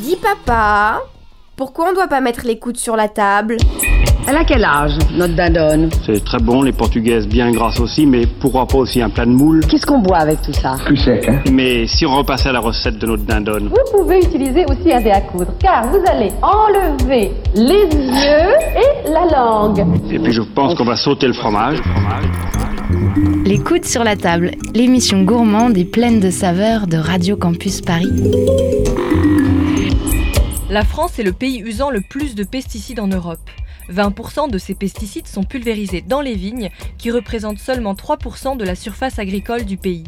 Dis papa, pourquoi on doit pas mettre les coudes sur la table? Elle a quel âge, notre dindonne C'est très bon, les portugaises bien grasses aussi, mais pourquoi pas aussi un plat de moule Qu'est-ce qu'on boit avec tout ça? Plus sec, hein? Mais si on repassait à la recette de notre dindonne Vous pouvez utiliser aussi un dé à coudre, car vous allez enlever les yeux et la langue. Et puis je pense qu'on va sauter le fromage. Les coudes sur la table, l'émission gourmande et pleine de saveurs de Radio Campus Paris. La France est le pays usant le plus de pesticides en Europe. 20% de ces pesticides sont pulvérisés dans les vignes, qui représentent seulement 3% de la surface agricole du pays.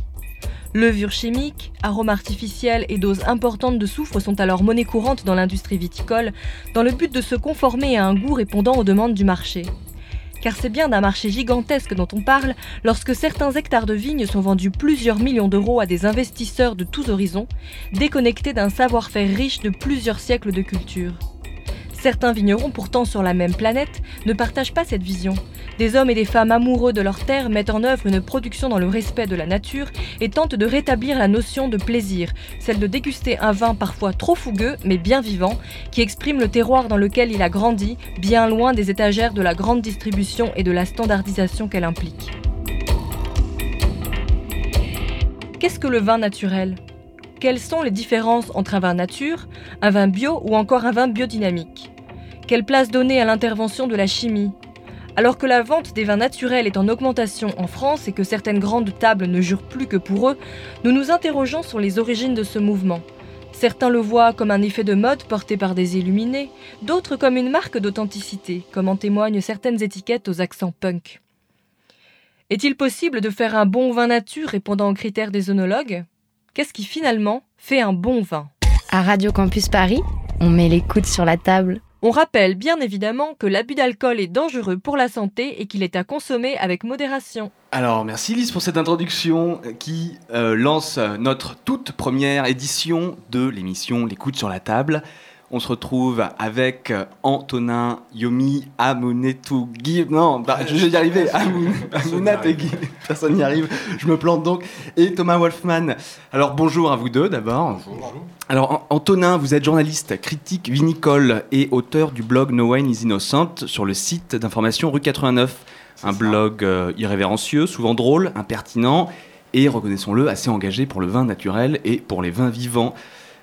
Levures chimiques, arômes artificiels et doses importantes de soufre sont alors monnaie courante dans l'industrie viticole, dans le but de se conformer à un goût répondant aux demandes du marché. Car c'est bien d'un marché gigantesque dont on parle lorsque certains hectares de vignes sont vendus plusieurs millions d'euros à des investisseurs de tous horizons, déconnectés d'un savoir-faire riche de plusieurs siècles de culture. Certains vignerons, pourtant sur la même planète, ne partagent pas cette vision. Des hommes et des femmes amoureux de leur terre mettent en œuvre une production dans le respect de la nature et tentent de rétablir la notion de plaisir, celle de déguster un vin parfois trop fougueux mais bien vivant, qui exprime le terroir dans lequel il a grandi, bien loin des étagères de la grande distribution et de la standardisation qu'elle implique. Qu'est-ce que le vin naturel? Quelles sont les différences entre un vin nature, un vin bio ou encore un vin biodynamique? Quelle place donner à l'intervention de la chimie? Alors que la vente des vins naturels est en augmentation en France et que certaines grandes tables ne jurent plus que pour eux, nous nous interrogeons sur les origines de ce mouvement. Certains le voient comme un effet de mode porté par des illuminés, d'autres comme une marque d'authenticité, comme en témoignent certaines étiquettes aux accents punk. Est-il possible de faire un bon vin nature répondant aux critères des œnologues Qu'est-ce qui finalement fait un bon vin? À Radio Campus Paris, on met les coudes sur la table. On rappelle bien évidemment que l'abus d'alcool est dangereux pour la santé et qu'il est à consommer avec modération. Alors merci Lise pour cette introduction qui euh, lance notre toute première édition de l'émission Les coudes sur la table. On se retrouve avec Antonin Yomi Amunetu Guy. Non, bah, je vais y arriver. Amunat et Guy. Personne n'y arrive. Je me plante donc. Et Thomas Wolfman. Alors bonjour à vous deux d'abord. Bonjour. Alors Antonin, vous êtes journaliste, critique vinicole et auteur du blog No Wine is Innocent sur le site d'information rue 89. Un blog euh, irrévérencieux, souvent drôle, impertinent et, reconnaissons-le, assez engagé pour le vin naturel et pour les vins vivants.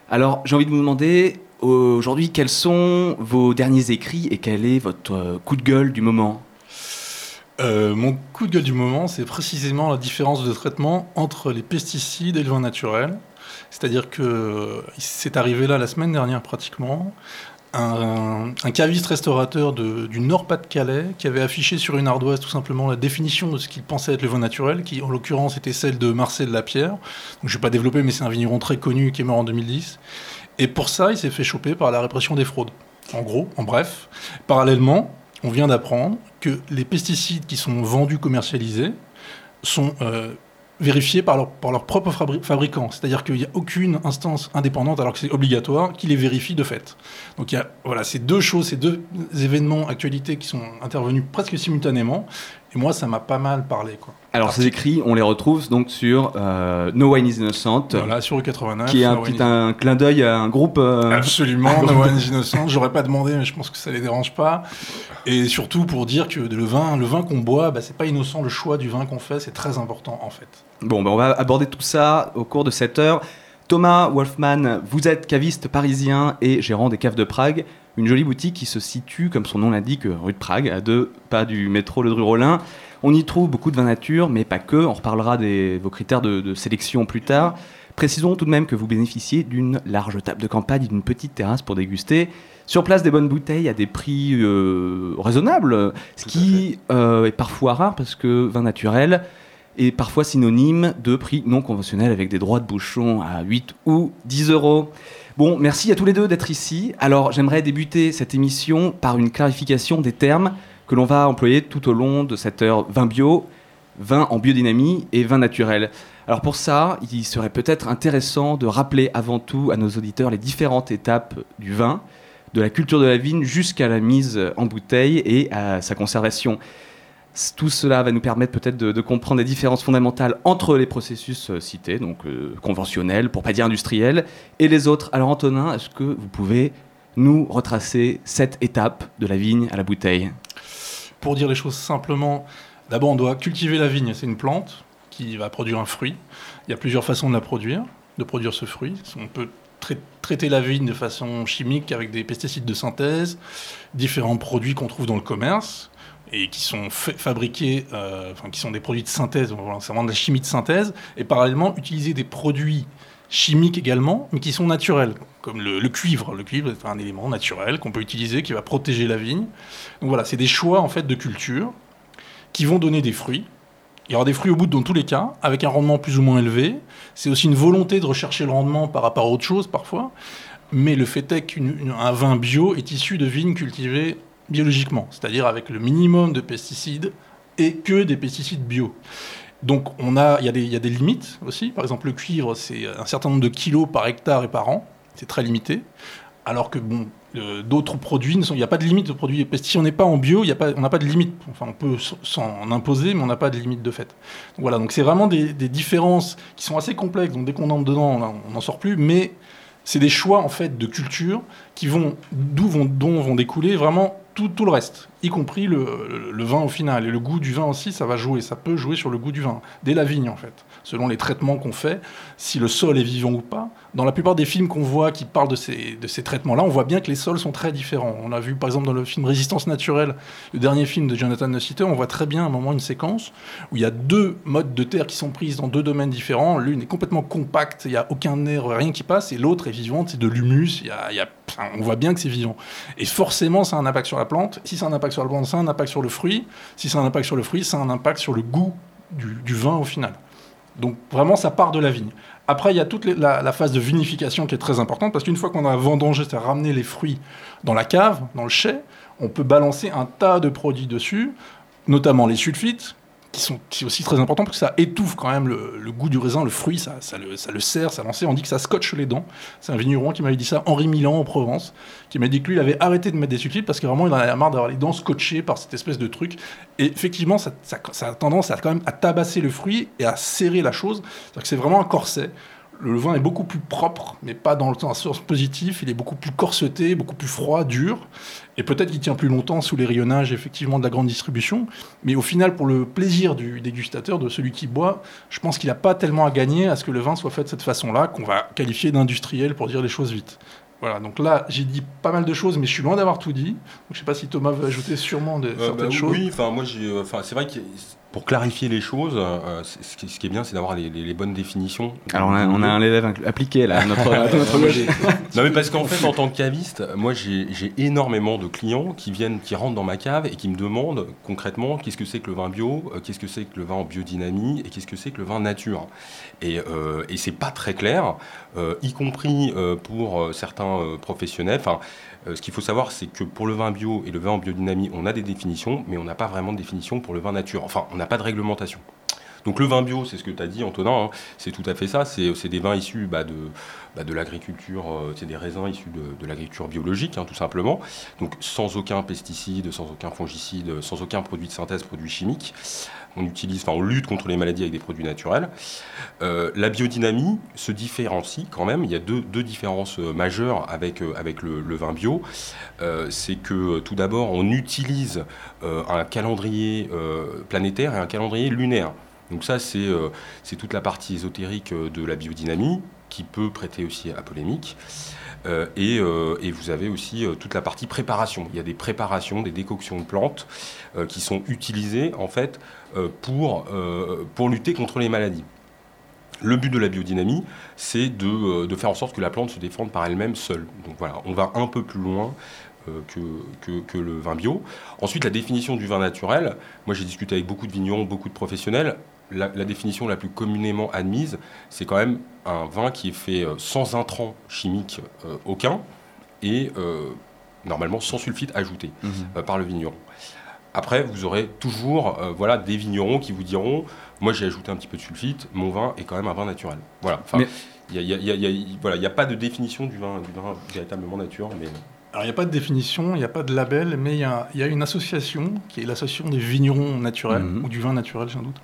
Alors j'ai envie de vous demander, Aujourd'hui, quels sont vos derniers écrits et quel est votre euh, coup de gueule du moment euh, mon coup de gueule du moment, c'est précisément la différence de traitement entre les pesticides et le vin naturel. C'est-à-dire que c'est arrivé là la semaine dernière pratiquement. Un, caviste restaurateur du Nord-Pas-de-Calais qui avait affiché sur une ardoise tout simplement la définition de ce qu'il pensait être le vin naturel, qui en l'occurrence était celle de Marcel Lapierre. Je ne vais pas développer, mais c'est un vigneron très connu qui est mort en 2010. Et pour ça, il s'est fait choper par la répression des fraudes. En gros, en bref. Parallèlement, on vient d'apprendre que les pesticides qui sont vendus, commercialisés, sont euh, vérifiés par leur, par leur propre. C'est-à-dire qu'il n'y a aucune instance indépendante, alors que c'est obligatoire, qui les vérifie de fait. Donc il y a voilà, ces deux choses, ces deux événements, actualités qui sont intervenus presque simultanément. Et moi, ça m'a pas mal parlé. Quoi. Alors, ces écrits, on les retrouve donc sur euh, No Wine is Innocent. Voilà, sur le 89. Qui est un petit un clin d'œil à un groupe. Euh, Absolument, No Wine is Innocent. J'aurais pas demandé, mais je pense que ça les dérange pas. Et surtout pour dire que le vin, le vin qu'on boit, bah, c'est pas innocent. Le choix du vin qu'on fait, c'est très important en fait. Bon, bah, on va aborder tout ça au cours de cette heure. Thomas Wolfman, vous êtes caviste parisien et gérant des caves de Prague une jolie boutique qui se situe, comme son nom l'indique, rue de Prague, à deux pas du métro Le Dru-Rollin. On y trouve beaucoup de vins nature, mais pas que. On reparlera de vos critères de, sélection plus tard. Précisons tout de même que vous bénéficiez d'une large table de campagne et d'une petite terrasse pour déguster. Sur place, des bonnes bouteilles à des prix euh, raisonnables, ce qui euh, est parfois rare parce que vin naturel est parfois synonyme de prix non conventionnels avec des droits de bouchon à 8 ou 10 euros. Bon, merci à tous les deux d'être ici. Alors, j'aimerais débuter cette émission par une clarification des termes que l'on va employer tout au long de cette heure vin bio, vin en biodynamie et vin naturel. Alors pour ça, il serait peut-être intéressant de rappeler avant tout à nos auditeurs les différentes étapes du vin, de la culture de la vigne jusqu'à la mise en bouteille et à sa conservation. Tout cela va nous permettre peut-être de, comprendre les différences fondamentales entre les processus euh, cités, donc euh, conventionnels, pour pas dire industriels, et les autres. Alors Antonin, est-ce que vous pouvez nous retracer cette étape de la vigne à la bouteille? Pour dire les choses simplement, d'abord on doit cultiver la vigne, c'est une plante qui va produire un fruit. Il y a plusieurs façons de la produire, de produire ce fruit. On peut trai- traiter la vigne de façon chimique avec des pesticides de synthèse, différents produits qu'on trouve dans le commerce et qui sont fa- fabriqués, euh, enfin qui sont des produits de synthèse, voilà, c'est vraiment de la chimie de synthèse, et parallèlement utiliser des produits chimiques également, mais qui sont naturels, comme le, le cuivre. Le cuivre est un élément naturel qu'on peut utiliser, qui va protéger la vigne. Donc voilà, c'est des choix en fait de culture qui vont donner des fruits. Il y aura des fruits au bout dans tous les cas, avec un rendement plus ou moins élevé. C'est aussi une volonté de rechercher le rendement par rapport à autre chose parfois. Mais le fait est qu'un vin bio est issu de vignes cultivées biologiquement, c'est-à-dire avec le minimum de pesticides et que des pesticides bio. Donc on a, il y, a des- limites aussi. Par exemple, le cuivre, c'est un certain nombre de kilos par hectare et par an. C'est très limité. Alors que bon, euh, d'autres produits, il n'y a pas de limite de produits. Si on n'est pas en bio, on n'a pas de limite. Enfin, on peut s'en imposer, mais on n'a pas de limite de fait. Donc voilà, donc c'est vraiment des, des différences qui sont assez complexes. Donc dès qu'on entre dedans, on n'en sort plus. Mais c'est des choix en fait de culture qui vont, d'où vont, dont vont découler vraiment tout, le reste, y compris le, le- le vin au final. Et le goût du vin aussi, ça va jouer. Ça peut jouer sur le goût du vin, dès la vigne en fait, selon les traitements qu'on fait, si le sol est vivant ou pas. Dans la plupart des films qu'on voit qui parlent de ces, de ces traitements-là, on voit bien que les sols sont très différents. On a vu par exemple dans le film Résistance naturelle, le dernier film de Jonathan Nossiter, on voit très bien à un moment une séquence où il y a deux modes de terre qui sont prises dans deux domaines différents. L'une est complètement compacte, il n'y a aucun air, rien qui passe, et l'autre est vivante, c'est de l'humus, il y a- on voit bien que c'est vivant. Et forcément, ça a un impact sur la plante. Si ça a un impact sur la plante, ça a un impact sur le fruit. Si ça a un impact sur le fruit, ça a un impact sur le goût du vin au final. Donc vraiment, ça part de la vigne. Après, il y a toute la phase de vinification qui est très importante, parce qu'une fois qu'on a vendangé, c'est-à-dire ramené les fruits dans la cave, dans le chai, on peut balancer un tas de produits dessus, notamment les sulfites, qui sont aussi très important parce que ça étouffe quand même le, goût du raisin, le fruit, ça, ça le, ça serre, ça lançait. On dit que ça scotche les dents. C'est un vigneron qui m'avait dit ça, Henri Milan en Provence, qui m'a dit que lui, il avait arrêté de mettre des sulfites parce que vraiment, il en avait marre d'avoir les dents scotchées par cette espèce de truc. Et effectivement, ça a tendance à quand même à tabasser le fruit et à serrer la chose. C'est-à-dire que c'est vraiment un corset. Le vin est beaucoup plus propre, mais pas dans le sens positif. Il est beaucoup plus corseté, beaucoup plus froid, dur. Et peut-être qu'il tient plus longtemps sous les rayonnages, effectivement, de la grande distribution. Mais au final, pour le plaisir du dégustateur, de celui qui boit, je pense qu'il n'a pas tellement à gagner à ce que le vin soit fait de cette façon-là, qu'on va qualifier d'industriel pour dire les choses vite. Voilà, donc là, j'ai dit pas mal de choses, mais je suis loin d'avoir tout dit. Donc, je sais pas si Thomas veut ajouter sûrement de, Euh, certaines bah, choses. Oui, enfin moi j'ai, euh, enfin c'est vrai que pour clarifier les choses, euh, c'est- ce, qui, ce qui est bien, c'est d'avoir les, les- les bonnes définitions. Alors on a, on a un élève appliqué là, notre, notre j'ai- non mais parce qu'en fait en tant que caviste, moi j'ai énormément de clients qui viennent, qui rentrent dans ma cave et qui me demandent concrètement qu'est-ce que c'est que le vin bio, euh, qu'est-ce que c'est que le vin en biodynamie et qu'est-ce que c'est que le vin nature. Et, euh, et c'est pas très clair, euh, y compris euh, pour euh, certains euh, professionnels. Enfin, euh, ce qu'il faut savoir, c'est que pour le vin bio et le vin en biodynamie, on a des définitions, mais on n'a pas vraiment de définition pour le vin nature. Enfin, on n'a pas de réglementation. Donc le vin bio, c'est ce que tu as dit, Antonin, hein, c'est tout à fait ça. C'est des vins issus bah, de, bah, de l'agriculture, euh, c'est des raisins issus de, de l'agriculture biologique, hein, tout simplement. Donc sans aucun pesticide, sans aucun fongicide, sans aucun produit de synthèse, produit chimique. On utilise, enfin, on lutte contre les maladies avec des produits naturels. Euh, la biodynamie se différencie quand même. Il y a deux, différences euh, majeures avec, euh, avec le, vin bio. C'est que tout d'abord, on utilise un calendrier planétaire et un calendrier lunaire. Donc ça, c'est toute la partie ésotérique de la biodynamie qui peut prêter aussi à polémique. Et, vous avez aussi toute la partie préparation. Il y a des préparations, des décoctions de plantes qui sont utilisées en fait pour, euh, pour lutter contre les maladies. Le but de la biodynamie, c'est de, euh, de faire en sorte que la plante se défende par elle-même seule. Donc voilà, on va un peu plus loin euh, que, que, que le vin bio. Ensuite, la définition du vin naturel. Moi, j'ai discuté avec beaucoup de vignerons, beaucoup de professionnels. La, la définition la plus communément admise, c'est quand même un vin qui est fait euh, sans intrants chimiques euh, aucun et euh, normalement sans sulfite ajouté euh, par le vigneron. Après, vous aurez toujours euh, voilà, des vignerons qui vous diront Moi, j'ai ajouté un petit peu de sulfite, mon vin est quand même un vin naturel. Voilà. Enfin, Mais- il n'y a, il y a- il y a- il y a- voilà, il y a pas de définition du vin, du vin véritablement nature. Mais... Alors, il n'y a pas de définition, il n'y a pas de label, mais il y a, il y a une association, qui est l'association des vignerons naturels, Mhm. ou du vin naturel, sans doute,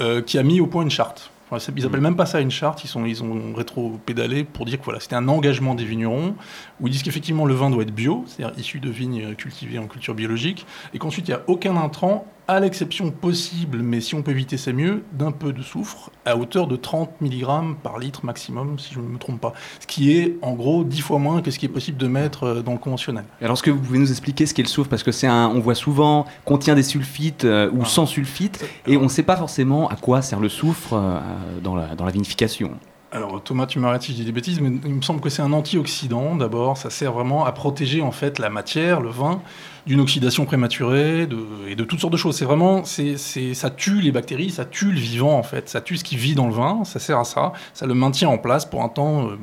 euh, qui a mis au point une charte. Ils appellent même pas ça une charte, ils ont rétro-pédalé pour dire que voilà, c'était un engagement des vignerons, où ils disent qu'effectivement le vin doit être bio, c'est-à-dire issu de vignes cultivées en culture biologique, et qu'ensuite il n'y a aucun intrant, à l'exception possible, mais si on peut éviter c'est mieux, d'un peu de soufre, à hauteur de 30 mg par litre maximum, si je ne me trompe pas. Ce qui est en gros 10 fois moins que ce qui est possible de mettre euh, dans le conventionnel. Alors, est-ce que vous pouvez nous expliquer ce qu'est le soufre? Parce que c'est un, on voit souvent contient des sulfites euh, ou Ah. sans sulfite, et on ne sait pas forcément à quoi sert le soufre euh, dans, la, dans la vinification. Alors Thomas, tu m'arrêtes si je dis des bêtises, mais il me semble que c'est un antioxydant. D'abord, ça sert vraiment à protéger en fait la matière, le vin, d'une oxydation prématurée de- et de toutes sortes de choses. C'est vraiment, c'est, c'est- ça tue les bactéries, ça tue le vivant en fait, ça tue ce qui vit dans le vin. Ça sert à ça, ça le maintient en place pour un temps euh,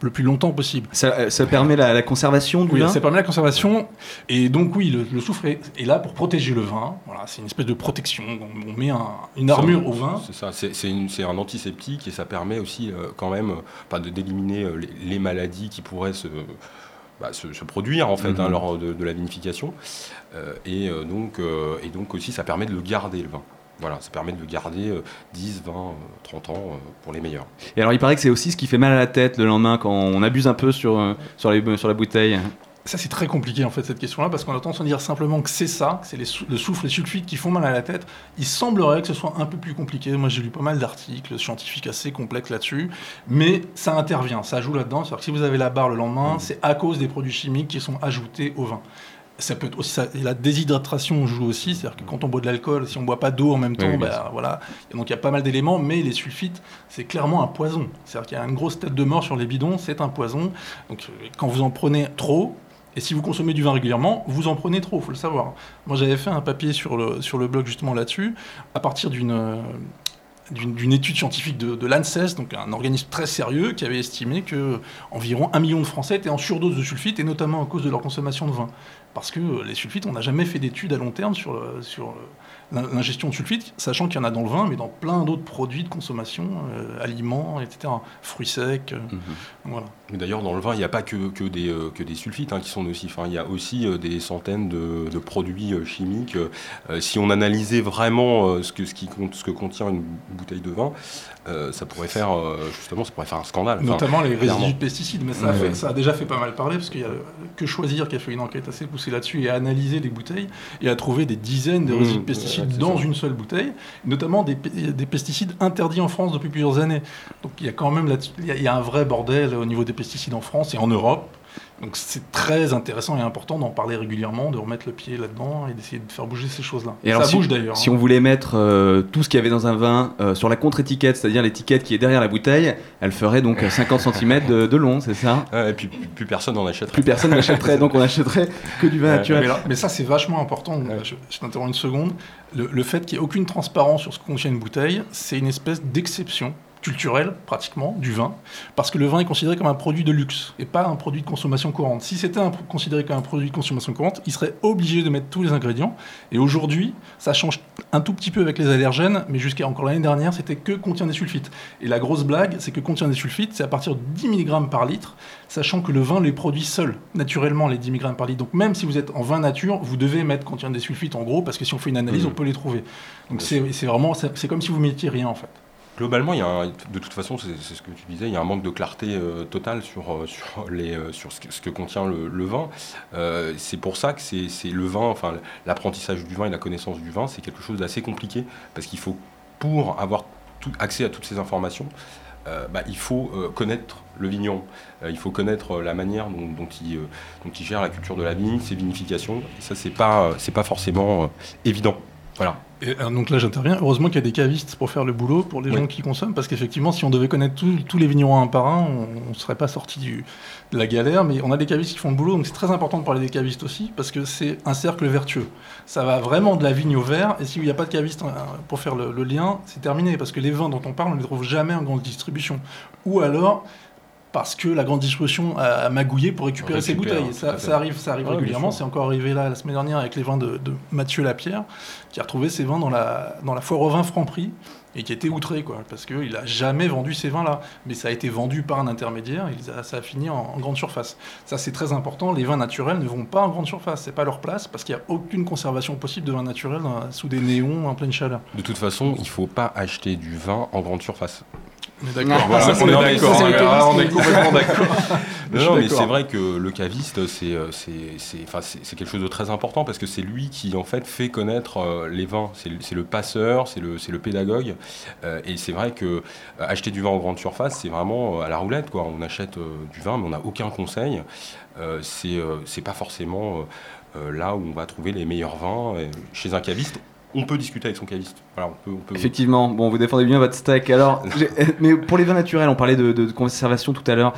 le plus longtemps possible. Ça, euh, ça permet la, la conservation du Oui, vin? ça permet la conservation. Et donc, oui, le, le soufre est, est là pour protéger le vin. Voilà, c'est une espèce de protection. On, on met un- une armure au vin. C'est ça, c'est c'est une- c'est un antiseptique et ça permet aussi euh, quand même euh, d'éliminer euh, les, les maladies qui pourraient se, bah, se, se produire en fait hein, lors de, de la vinification. Euh, et, euh, donc, euh, et donc aussi ça permet de le garder le vin. Voilà, ça permet de le garder euh, 10, 20, euh, 30 ans pour les meilleurs. Et alors, il paraît que c'est aussi ce qui fait mal à la tête le lendemain quand on abuse un peu sur, sur, les, sur la bouteille. Ça, c'est très compliqué en fait cette question-là parce qu'on a tendance à dire simplement que c'est ça, que c'est sou- le soufre, les sulfites qui font mal à la tête. Il semblerait que ce soit un peu plus compliqué. Moi, j'ai lu pas mal d'articles scientifiques assez complexes là-dessus, mais ça intervient, ça joue là-dedans. C'est-à-dire que si vous avez la barre le lendemain, c'est à cause des produits chimiques qui sont ajoutés au vin. Ça peut être aussi ça- la déshydratation joue aussi, c'est-à-dire que quand on boit de l'alcool, si on boit pas d'eau en même temps, Oui, bah, voilà. Et donc il y a pas mal d'éléments, mais les sulfites, c'est clairement un poison. C'est-à-dire qu'il y a une grosse tête de mort sur les bidons, c'est un poison. Donc euh, quand vous en prenez trop, et si vous consommez du vin régulièrement, vous en prenez trop, faut le savoir. Moi, j'avais fait un papier sur le, sur le blog justement là-dessus, à partir d'une euh, d'une étude scientifique de, l'ANSES, donc un organisme très sérieux, qui avait estimé que environ un million de Français étaient en surdose de sulfite, et notamment à cause de leur consommation de vin. Parce que les sulfites, on n'a jamais fait d'études à long terme sur, sur l'ingestion de sulfites, sachant qu'il y en a dans le vin, mais dans plein d'autres produits de consommation, euh, aliments, etc. Fruits secs, euh, voilà. Et D'ailleurs, dans le vin, il n'y a pas que, que, des, euh, que des sulfites hein, qui sont nocifs. hein. Il y a aussi euh, des centaines de, de produits chimiques. Si on analysait vraiment ce, que, ce, qui, ce que contient une bouteille de vin, ça pourrait faire justement, ça pourrait faire un scandale. Enfin, Notamment les résidus clairement. de pesticides, mais ça, a Ouais, fait- ouais. ça a déjà fait pas mal parler, parce qu'il y a Que Choisir qui a fait une enquête assez poussée là-dessus et a analysé les bouteilles et a trouvé des dizaines de Mmh, résidus de ouais, pesticides dans une seule bouteille, notamment des, pe- des pesticides interdits en France depuis plusieurs années. Donc il y a quand même là il y, a- il y a un vrai bordel au niveau des pesticides en France et en Europe. Donc c'est très intéressant et important d'en parler régulièrement, de remettre le pied là-dedans et d'essayer de faire bouger ces choses-là. Et ça alors, si, bouge d'ailleurs. Si hein. on voulait mettre euh, tout ce qu'il y avait dans un vin euh, sur la contre-étiquette, c'est-à-dire l'étiquette qui est derrière la bouteille, elle ferait donc 50 cm de, de long, c'est ça? Ouais, et puis plus, plus personne n'en achèterait. Plus personne n'achèterait, donc on achèterait que du vin Ouais, naturel. Mais, là- mais ça, c'est vachement important. Je, je t'interromps une seconde. Le, le fait qu'il n'y ait aucune transparence sur ce que contient une bouteille, c'est une espèce d'exception culturelle, pratiquement, du vin, parce que le vin est considéré comme un produit de luxe et pas un produit de consommation courante. Si c'était considéré comme un produit de consommation courante, il serait obligé de mettre tous les ingrédients. Et aujourd'hui, ça change un tout petit peu avec les allergènes, mais jusqu'à encore l'année dernière, c'était que contient des sulfites. Et la grosse blague, c'est que contient des sulfites, c'est à partir de 10 mg par litre, sachant que le vin les produit seul, naturellement, les 10 mg par litre. Donc même si vous êtes en vin nature, vous devez mettre contient des sulfites en gros, parce que si on fait une analyse, Mhm. on peut les trouver. Donc c'est vraiment, c'est c'est comme si vous mettiez rien en fait. Globalement, il y a de toute façon, c'est ce que tu disais, il y a un manque de clarté euh, totale sur, euh, euh, ce, que, contient le, vin. C'est pour ça que c'est le vin, enfin l'apprentissage du vin et la connaissance du vin, c'est quelque chose d'assez compliqué parce qu'il faut, pour avoir accès à toutes ces informations, bah, il faut connaître le vigneron, il faut connaître la manière dont, il, gère la culture de la vigne, ses vinifications. Et ça, c'est pas, pas forcément évident. Voilà. Et euh, donc là, j'interviens. Heureusement qu'il y a des cavistes pour faire le boulot pour les Oui. gens qui consomment, parce qu'effectivement, si on devait connaître tous- tous les vignerons un par un, on ne serait pas sorti de la galère. Mais on a des cavistes qui font le boulot, donc c'est très important de parler des cavistes aussi, parce que c'est un cercle vertueux. Ça va vraiment de la vigne au verre, et s'il n'y a pas de caviste euh, pour faire le, le lien, c'est terminé, parce que les vins dont on parle, on ne les trouve jamais en grande distribution. Ou alors parce que la grande distribution a, magouillé pour récupérer ses bouteilles. Ça, arrive, ça arrive Ouais, régulièrement. C'est encore arrivé là la semaine dernière avec les vins de, de Mathieu Lapierre, qui a retrouvé ses vins dans la, dans la foire au vin Franprix. et qui était outré, quoi, parce qu'il n'a jamais vendu ces vins-là. Mais ça a été vendu par un intermédiaire, et ça a fini en, en grande surface. Ça, c'est très important. Les vins naturels ne vont pas en grande surface, c'est pas leur place, parce qu'il n'y a aucune conservation possible de vin naturel dans- sous des néons en pleine chaleur. De toute façon, il ne faut pas acheter du vin en grande surface. On est d'accord. Voilà, on est d'accord, hein, on est qui- complètement d'accord. Non, mais c'est vrai que le caviste, c'est euh, c'est- c'est- enfin, c'est- c'est quelque chose de très important parce que c'est lui qui en fait fait connaître euh, les vins. C'est le- c'est le passeur, c'est le, c'est le pédagogue. Euh, et c'est vrai que euh, acheter du vin en grande surface, c'est vraiment à la roulette. Quoi. On achète du vin, mais on n'a aucun conseil. C'est c'est pas forcément là où on va trouver les meilleurs vins. Chez un caviste, on peut discuter avec son caviste. Voilà, on peut, on peut- Effectivement, bon, vous défendez bien votre steak. Alors, mais pour les vins naturels, on parlait de, de conservation tout à l'heure.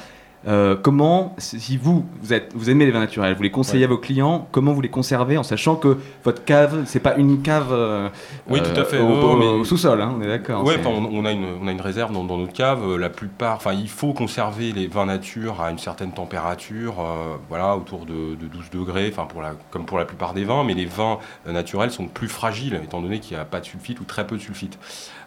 Euh, comment, si vous, vous, êtes, vous aimez les vins naturels, vous les conseillez à vos clients, comment vous les conservez en sachant que votre cave, c'est pas une cave euh, Oui, tout à euh, fait. au, Non, au- sous-sol, hein, on est d'accord. Enfin, on, on a une, on a une réserve dans, dans notre cave. Euh, La plupart, enfin, il faut conserver les vins nature à une certaine température, euh, voilà, autour de, de 12 degrés, enfin, pour la, comme pour la plupart des vins. Mais les vins euh, naturels sont plus fragiles, étant donné qu'il n'y a pas de sulfite ou très peu de sulfite.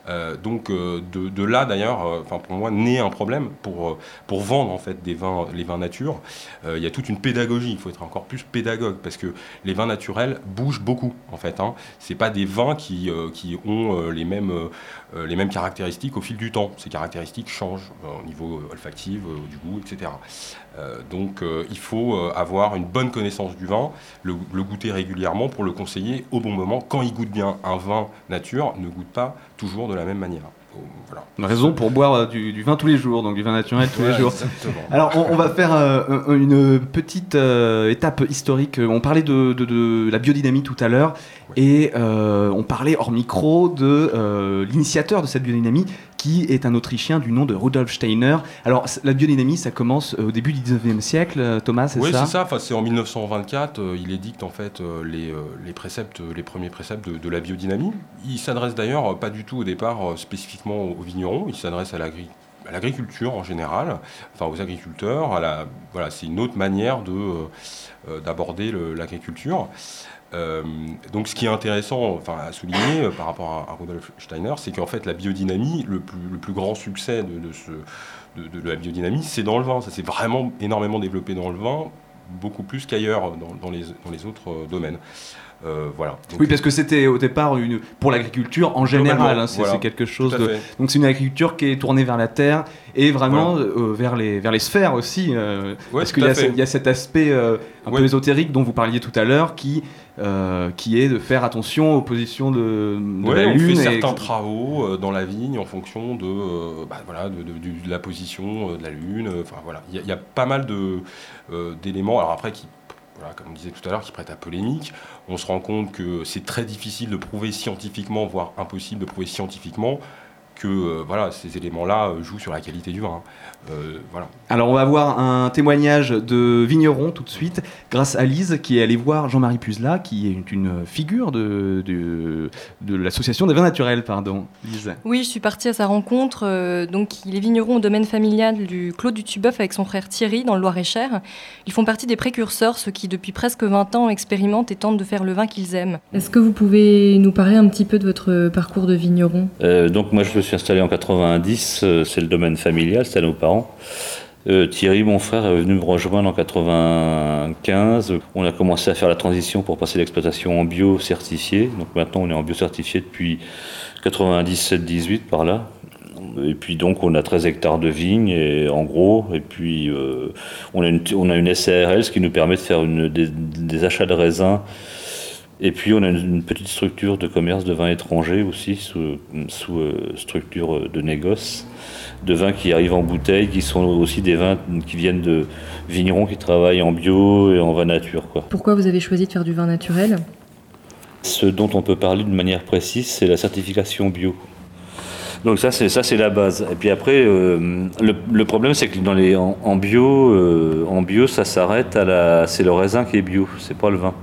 Euh, donc, euh, de, là d'ailleurs, euh, pour moi, naît un problème pour, pour vendre en fait des vins, les vins nature. Il y a toute une pédagogie. Il faut être encore plus pédagogue parce que les vins naturels bougent beaucoup en fait. Hein. C'est pas des vins qui, qui ont les mêmes les mêmes caractéristiques au fil du temps. Ces caractéristiques changent euh, au niveau euh, olfactif, euh, du goût, etc. Euh, donc euh, il faut euh, avoir une bonne connaissance du vin, le, le goûter régulièrement pour le conseiller au bon moment. Quand il goûte bien, un vin nature ne goûte pas toujours de la même manière. Voilà. Une raison pour boire euh, du, du vin tous les jours, donc du vin naturel tous les jours. exactement. Alors, on, on va faire euh, un- une petite euh, étape historique. On parlait de, de- de la biodynamie tout à l'heure, et euh, on parlait hors micro de l'initiateur de cette biodynamie, qui est un Autrichien du nom de Rudolf Steiner. Alors, la biodynamie, ça commence euh, au début du 19e siècle, euh, Thomas, c'est Oui, ça c'est ça. Enfin, c'est en 1924, euh, il édicte en fait euh, les, euh, les préceptes, les premiers préceptes de, de la biodynamie. Il s'adresse d'ailleurs pas du tout au départ spécifiquement aux vignerons. Il s'adresse à l'agri- à l'agriculture en général, enfin aux agriculteurs. À la, voilà, c'est une autre manière de euh, d'aborder le- l'agriculture. Euh, donc, ce qui est intéressant, à souligner euh, par rapport à, Rudolf Steiner, c'est qu'en fait, la biodynamie, le plus, grand succès de, la biodynamie, c'est dans le vin. Ça s'est vraiment énormément développé dans le vin, beaucoup plus qu'ailleurs dans, dans les, dans les autres euh, domaines. Euh, voilà. Donc, Oui, parce que c'était au départ une, pour l'agriculture en général, hein, c'est voilà. quelque chose de. Donc c'est une agriculture qui est tournée vers la terre et vraiment euh, vers, les, vers les sphères aussi. euh, Ouais, parce qu'il y, a y cet aspect euh, un peu ésotérique dont vous parliez tout à l'heure qui, qui est de faire attention aux positions de, de Ouais, la on Lune. fait et- certains travaux dans la vigne en fonction de, bah, voilà, de, de- du- de la position de la Lune. Enfin voilà, il y, a- il y a pas mal de, d'éléments. Alors après, qui, comme on disait tout à l'heure, qui prêtent à polémique. On se rend compte que c'est très difficile de prouver scientifiquement, voire impossible de prouver scientifiquement que euh, voilà, ces éléments-là euh, jouent sur la qualité du vin. Euh, voilà. Alors on va voir un témoignage de vigneron tout de suite, grâce à Lise qui est allée voir Jean-Marie Puzla, qui est une figure de, de, de l'association des vins naturels, pardon. Lise. Oui, je suis partie à sa rencontre. euh, donc, il est vigneron au domaine familial du Clos du Tubeuf avec son frère Thierry dans le Loir-et-Cher. Ils font partie des précurseurs, ceux qui depuis presque 20 ans expérimentent et tentent de faire le vin qu'ils aiment. Est-ce que vous pouvez nous parler un petit peu de votre parcours de vigneron? Euh, donc moi je me suis installé en 90, euh, c'est le domaine familial, c'était à nos parents. Euh, Thierry, mon frère, est venu me rejoindre en 95. On a commencé à faire la transition pour passer l'exploitation en bio certifié. Donc maintenant on est en bio certifié depuis 97-18 par là. Et puis donc on a 13 hectares de vignes en gros. Et puis euh, on, a une, on SARL, ce qui nous permet de faire des achats de raisins et puis on a une, petite structure de commerce de vins étrangers aussi, sous, sous euh, structure de négoce, de vins qui arrivent en bouteille, qui sont aussi des vins qui viennent de vignerons qui travaillent en bio et en vin nature. Quoi. Pourquoi vous avez choisi de faire du vin naturel? Ce dont on peut parler de manière précise, c'est la certification bio. Donc ça, c'est ça, c'est la base. Et puis après, euh, le, le problème, c'est que dans les en, en bio, euh, en bio, ça s'arrête à la, c'est le raisin qui est bio, c'est pas le vin.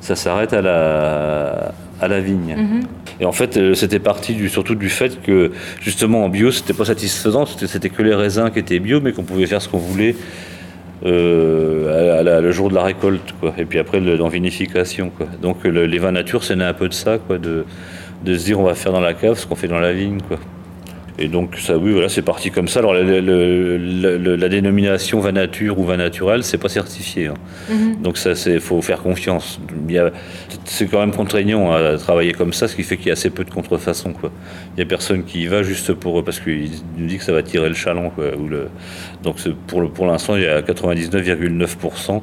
Ça s'arrête à la, à la vigne. Mhm. Et en fait, euh, c'était parti du, surtout du fait que justement en bio, c'était pas satisfaisant, c'était, que les raisins qui étaient bio, mais qu'on pouvait faire ce qu'on voulait euh, à, à la- le jour de la récolte, quoi. Et puis après, le, en vinification, quoi. Donc le- les vins nature, c'est né un peu de ça, quoi, de de se dire on va faire dans la cave ce qu'on fait dans la vigne. Quoi. Et donc, ça, oui, voilà, c'est parti comme ça. Alors, le- le- le- la dénomination vin nature ou vin naturel, c'est pas certifié. hein. Mhm. Donc, ça, c'est faut faire confiance. C'est quand même contraignant à travailler comme ça, ce qui fait qu'il y a assez peu de contrefaçons. Quoi. Il y a personne qui y va juste pour parce qu'il nous dit que ça va tirer le chaland. Quoi, ou le, donc, pour pour l'instant, il y a 99,9%.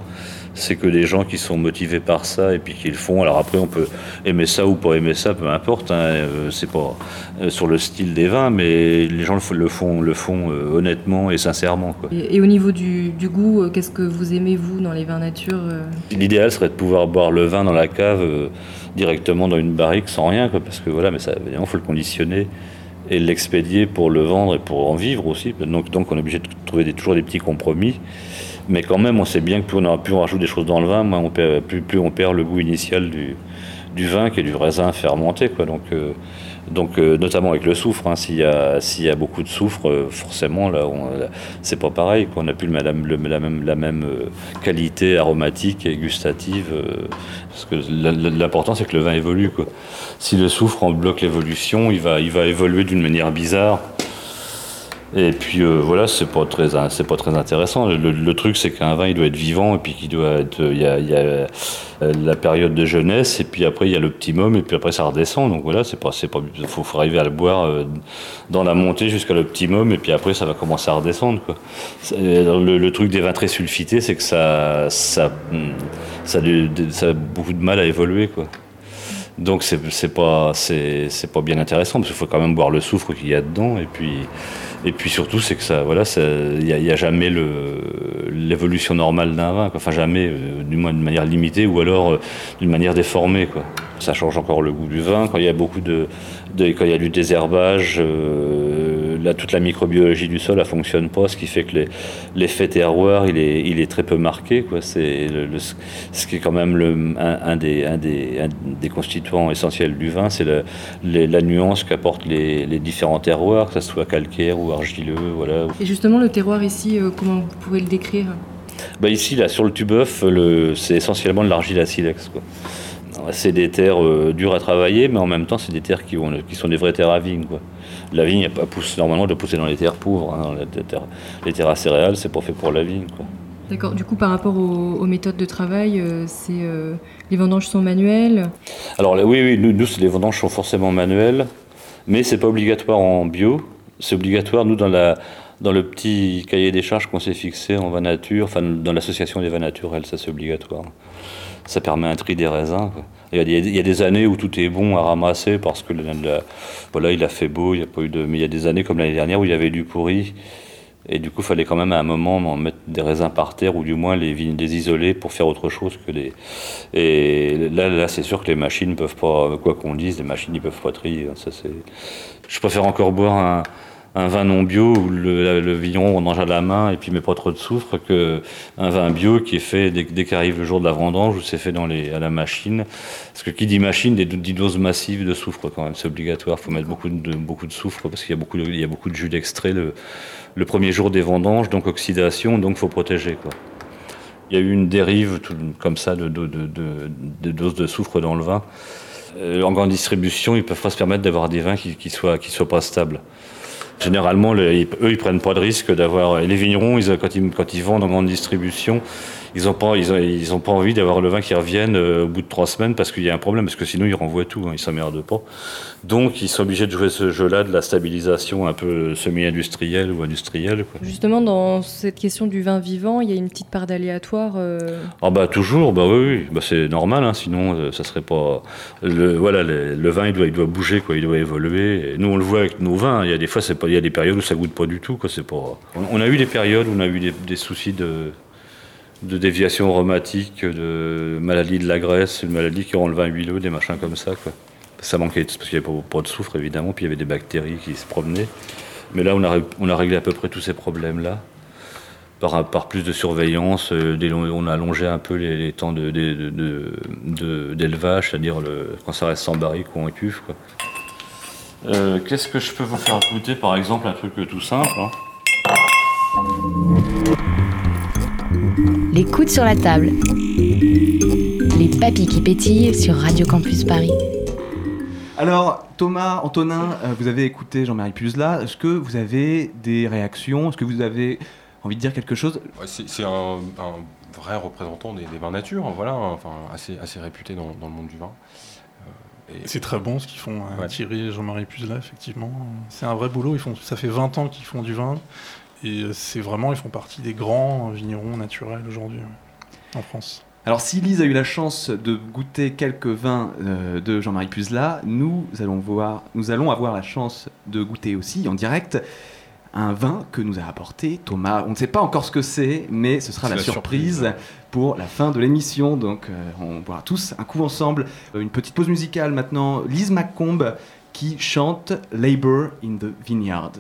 C'est que des gens qui sont motivés par ça et puis qui le font. Alors après, on peut aimer ça ou pas aimer ça, peu importe. hein. Euh, C'est pas euh, sur le style des vins, mais les gens le font, le font euh, honnêtement et sincèrement. Quoi. Et, et au niveau du, du goût, qu'est-ce que vous aimez, vous, dans les vins nature L'idéal serait de pouvoir boire le vin dans la cave euh, directement dans une barrique sans rien, quoi, parce que voilà, mais ça, évidemment, faut le conditionner et l'expédier pour le vendre et pour en vivre aussi. Donc, donc on est obligé de trouver des- toujours des petits compromis. Mais quand même, on sait bien que plus on, aura- plus on rajoute des choses dans le vin, on perd, plus, on perd le goût initial du, vin, qui est du raisin fermenté. Quoi. Donc, euh, donc euh, notamment avec le soufre, hein, s'il y, a- a beaucoup de soufre, euh, forcément, là, on- c'est pas pareil. qu'on n'a plus la même, qualité aromatique et gustative. parce que l'important, c'est que le vin évolue. Si le soufre en bloque l'évolution, il va, il va évoluer d'une manière bizarre. Et puis euh, voilà, c'est pas très, c'est pas très intéressant. Le, truc, c'est qu'un vin, il doit être vivant, et puis qu'il doit être, il y a, euh, la période de jeunesse, et puis après il y a l'optimum, et puis après ça redescend. Donc voilà, c'est pas, c'est pas, faut, faut arriver à le boire euh, dans la montée jusqu'à l'optimum, et puis après ça va commencer à redescendre. Quoi. Le, truc des vins très sulfités, c'est que ça, ça, hum, ça, a beaucoup de mal à évoluer, quoi. Donc c'est pas c'est pas bien intéressant parce qu'il faut quand même boire le soufre qu'il y a dedans et puis et puis surtout c'est que ça voilà il y a, jamais l'évolution normale d'un vin enfin jamais euh, du moins de manière limitée ou alors euh, d'une manière déformée quoi. Ça change encore le goût du vin quand il y a beaucoup de, de quand il y a du désherbage euh, toute la microbiologie du sol elle fonctionne pas ce qui fait que l'effet terroir il est il est très peu marqué quoi c'est le- le- ce qui est quand même le, un, un des, un, des, un des constituants essentiels du vin, c'est la nuance qu'apportent les, les différents terroirs, que ce soit calcaire ou argileux. Voilà. Et justement, le terroir ici, euh, comment vous pouvez le décrire? Bah ici, là, sur le Tubeuf, c'est essentiellement de l'argile à silex. Quoi. C'est des terres euh, dures à travailler, mais en même temps, c'est des terres qui, ont, qui sont des vraies terres à vigne. Quoi. La vigne, elle pousse, normalement, elle doit pousser dans les terres pauvres. hein. Les, terres, les terres à céréales, c'est pas fait pour la vigne. Quoi. D'accord. Du coup, par rapport aux, aux méthodes de travail, euh, c'est euh, les vendanges sont manuelles? Alors là, oui, oui, nous, nous, les vendanges sont forcément manuelles, mais c'est pas obligatoire en bio. C'est obligatoire, nous, dans, la, dans le petit cahier des charges qu'on s'est fixé en vin nature, enfin, dans l'association des vins naturels, ça c'est obligatoire. Ça permet un tri des raisins. quoi. Il y, a des, des années où tout est bon à ramasser parce que le- la- voilà, il a fait beau, il y a pas eu de, mais il y a des années comme l'année dernière où il y avait du pourri. Et du coup, il fallait quand même à un moment en mettre des raisins par terre ou du moins les, les isoler pour faire autre chose que les. Et là, là c'est sûr que les machines peuvent pas, quoi qu'on dise, les machines ils peuvent pas trier. hein, Ça. Je préfère encore boire un, un vin non bio où le, le vigneron on mange à la main et puis met pas trop de soufre que un vin bio qui est fait dès, qu'arrive le jour de la vendange ou c'est fait dans les, à la machine. Parce que qui dit machine, dit doses massives de soufre quand même, c'est obligatoire. Il faut mettre beaucoup de, beaucoup de soufre parce qu'il y a beaucoup de, y a beaucoup de jus d'extrait le, le premier jour des vendanges, donc oxydation, donc faut protéger quoi. Il y a eu une dérive comme ça de, de, doses de soufre dans le vin. Euh, en grande distribution, ils peuvent pas se permettre d'avoir des vins qui, qui soient qui soient pas stables. Généralement, eux, ils prennent pas de risque d'avoir. Les vignerons, ils, quand ils vendent en grande distribution, ils ont pas, ils ont, ils ont pas envie d'avoir le vin qui revienne euh, au bout de trois semaines parce qu'il y a un problème, parce que sinon ils renvoient tout, hein, ils s'emmerdent pas. Donc, ils sont obligés de jouer ce jeu-là de la stabilisation un peu semi-industrielle ou industrielle. Quoi. Justement, dans cette question du vin vivant, il y a une petite part d'aléatoire. euh, Ah bah toujours, bah oui, oui. Bah, c'est normal, hein, sinon euh, ça serait pas. Le, voilà, le, le vin il doit, il doit bouger, quoi, il doit évoluer. Et nous on le voit avec nos vins. Il y a des fois, c'est pas, il y a des périodes où ça goûte pas du tout, quoi. C'est pas. On, on a eu des périodes où on a eu des, des soucis de de déviation aromatique, de maladie de la graisse, une maladie qui rend le vin huileux, des machins comme ça. Ça manquait parce qu'il n'y avait pas, de soufre évidemment, puis il y avait des bactéries qui se promenaient. Mais là, on a, réglé à peu près tous ces problèmes-là par, plus de surveillance, euh, on a allongé un peu les, temps d'élevage, c'est-à-dire quand ça reste sans barrique ou en cuve. Euh, Qu'est-ce que je peux vous faire goûter Par exemple, un truc tout simple. hein? Les coudes sur la table. Les papilles qui pétillent sur Radio Campus Paris. Alors, Thomas, Antonin, euh, vous avez écouté Jean-Marie Puzla. Est-ce que vous avez des réactions? Est-ce que vous avez envie de dire quelque chose? Ouais, c'est c'est un, un vrai représentant des, des vins nature, voilà, enfin assez, assez réputé dans, dans le monde du vin. Euh, et- C'est très bon ce qu'ils font, euh, Ouais. Thierry et Jean-Marie Puzla, effectivement. C'est un vrai boulot. Ils font, ça fait 20 ans qu'ils font du vin. Et euh, c'est vraiment, ils font partie des grands vignerons naturels aujourd'hui en France. Alors, si Lise a eu la chance de goûter quelques vins euh, de Jean-Marie Puzla, nous allons, voir, nous allons avoir la chance de goûter aussi en direct un vin que nous a apporté Thomas. On ne sait pas encore ce que c'est, mais ce sera la, la surprise, surprise, pour la fin de l'émission. Donc, euh, on boira tous un coup ensemble. Euh, une petite pause musicale maintenant. Lise McComb qui chante Labor in the Vineyard.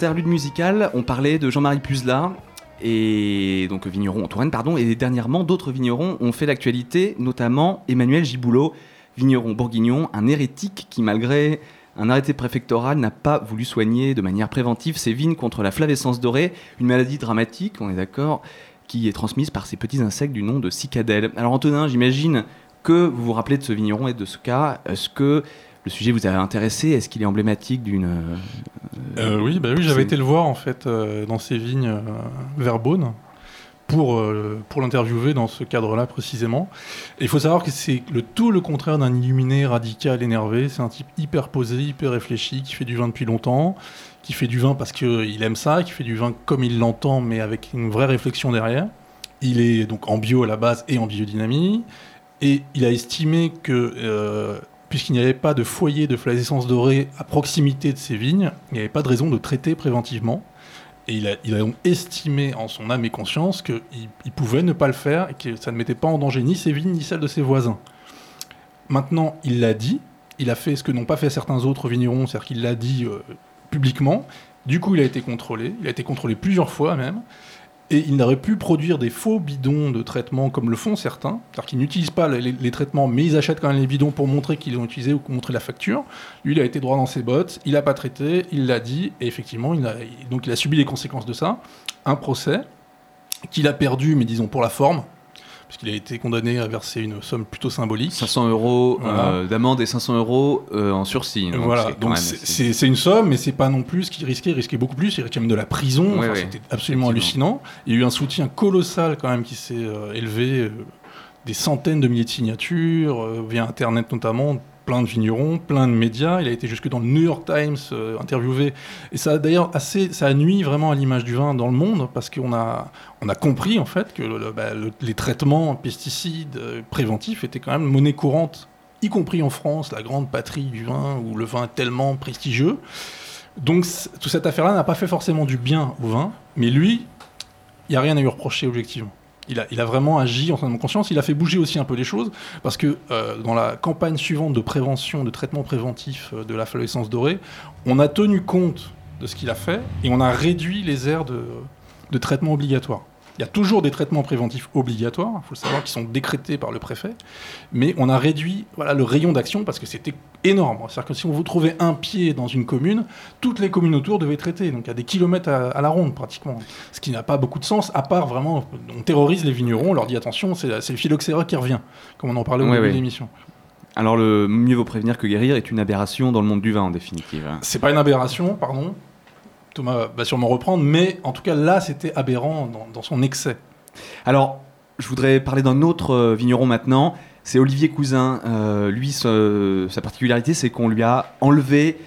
Interlude musical, on parlait de Jean-Marie Puzla et donc vigneron en Touraine, pardon, et dernièrement d'autres vignerons ont fait l'actualité, notamment Emmanuel Giboulot, vigneron bourguignon, un hérétique qui malgré un arrêté préfectoral n'a pas voulu soigner de manière préventive ses vignes contre la flavescence dorée, une maladie dramatique, on est d'accord, qui est transmise par ces petits insectes du nom de cicadelle. Alors Antonin, j'imagine que vous vous rappelez de ce vigneron et de ce cas. Est-ce que le sujet vous a intéressé? Est-ce qu'il est emblématique d'une... euh, Euh, oui, bah oui, j'avais été le voir en fait euh, dans ses vignes vers Beaune pour, pour l'interviewer dans ce cadre-là précisément. Et il faut savoir que c'est le tout le contraire d'un illuminé radical énervé. C'est un type hyper posé, hyper réfléchi, qui fait du vin depuis longtemps, qui fait du vin parce qu'il aime ça, qui fait du vin comme il l'entend, mais avec une vraie réflexion derrière. Il est donc en bio à la base et en biodynamie. Et il a estimé que, euh, puisqu'il n'y avait pas de foyer de flavescence dorée à proximité de ces vignes, il n'y avait pas de raison de traiter préventivement. Et il a, donc estimé en son âme et conscience qu'il il pouvait ne pas le faire et que ça ne mettait pas en danger ni ses vignes ni celles de ses voisins. Maintenant, il l'a dit, il a fait ce que n'ont pas fait certains autres vignerons, c'est-à-dire qu'il l'a dit euh, publiquement. Du coup, il a été contrôlé, il a été contrôlé plusieurs fois même. Et il n'aurait pu produire des faux bidons de traitement comme le font certains, c'est-à-dire n'utilisent pas les, traitements, mais ils achètent quand même les bidons pour montrer qu'ils ont utilisé ou montrer la facture. Lui, il a été droit dans ses bottes, il n'a pas traité, il l'a dit, et effectivement, il a, donc il a subi les conséquences de ça. Un procès qu'il a perdu, mais disons pour la forme, puisqu'il a été condamné à verser une somme plutôt symbolique. 500 euros Voilà. euh, d'amende et 500 euros euh, en sursis. Donc voilà, donc c'est- une somme, mais c'est pas non plus ce qu'il risquait. Il risquait beaucoup plus. Il risquait même de la prison. Ouais, Enfin, ouais. C'était absolument hallucinant. Il y a eu un soutien colossal quand même qui s'est euh, élevé, des centaines de milliers de signatures via Internet notamment, plein de vignerons, plein de médias. Il a été jusque dans le New York Times euh, interviewé. Et ça a d'ailleurs assez, ça a nuit vraiment à l'image du vin dans le monde parce qu'on a, on a compris en fait que le- bah, le- les traitements pesticides euh, préventifs étaient quand même monnaie courante, y compris en France, la grande patrie du vin où le vin est tellement prestigieux. Donc toute cette affaire-là n'a pas fait forcément du bien au vin, mais lui, il n'y a rien à lui reprocher objectivement. Il a, vraiment agi en son conscience. Il a fait bouger aussi un peu les choses parce que euh, dans la campagne suivante de prévention, de traitement préventif euh, de la fluorescence dorée, on a tenu compte de ce qu'il a fait et on a réduit les aires de traitement obligatoire. Il y a toujours des traitements préventifs obligatoires, il faut le savoir, qui sont décrétés par le préfet, mais on a réduit voilà, le rayon d'action parce que c'était énorme. C'est-à-dire que si on vous trouvait un pied dans une commune, toutes les communes autour devaient traiter. Donc il y a des kilomètres à, à la ronde pratiquement. Ce qui n'a pas beaucoup de sens, à part vraiment, on terrorise les vignerons, on leur dit attention, c'est le phylloxéra qui revient, comme on en parlait au Ouais, début de l'émission. Alors, le mieux vaut prévenir que guérir est une aberration dans le monde du vin, en définitive. C'est pas une aberration, pardon. Thomas va sûrement reprendre, mais en tout cas là, c'était aberrant dans, son excès. Alors, je voudrais parler d'un autre euh, vigneron maintenant. C'est Olivier Cousin. Euh, lui, sa particularité, c'est qu'on lui a enlevé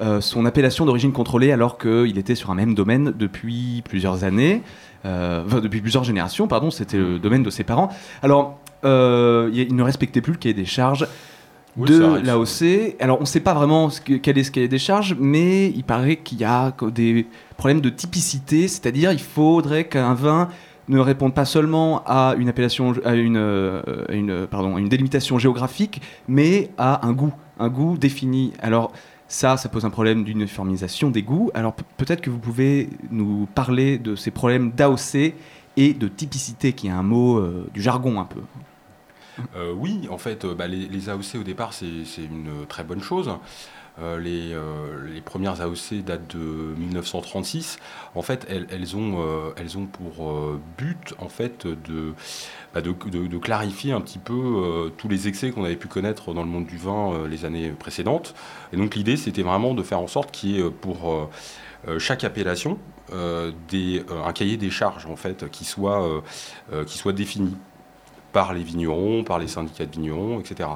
euh, son appellation d'origine contrôlée alors qu'il était sur un même domaine depuis plusieurs années, enfin, depuis plusieurs générations, pardon, c'était le domaine de ses parents. Alors, il ne respectait plus le cahier des charges Oui, de l'AOC. Alors, on ne sait pas vraiment ce que- quel est ce cahier des charges, mais il paraît qu'il y a des problèmes de typicité, c'est-à-dire il faudrait qu'un vin ne réponde pas seulement à une appellation, à une, euh, une, pardon, à une délimitation géographique, mais à un goût, un goût défini. Alors ça, ça pose un problème d'uniformisation des goûts. Alors pe- peut-être que vous pouvez nous parler de ces problèmes d'AOC et de typicité, qui est un mot euh, du jargon un peu. Euh, oui, en fait, euh, bah, les, AOC au départ, c'est une très bonne chose. Euh, les, euh, premières AOC datent de 1936. En fait, elles, ont, euh, pour euh, but en fait, de, bah, de, clarifier un petit peu euh, tous les excès qu'on avait pu connaître dans le monde du vin euh, les années précédentes. Et donc l'idée, c'était vraiment de faire en sorte qu'il y ait euh, pour euh, euh, chaque appellation euh, euh, un cahier des charges en fait, euh, euh, qui soit défini par les vignerons, par les syndicats de vignerons, etc.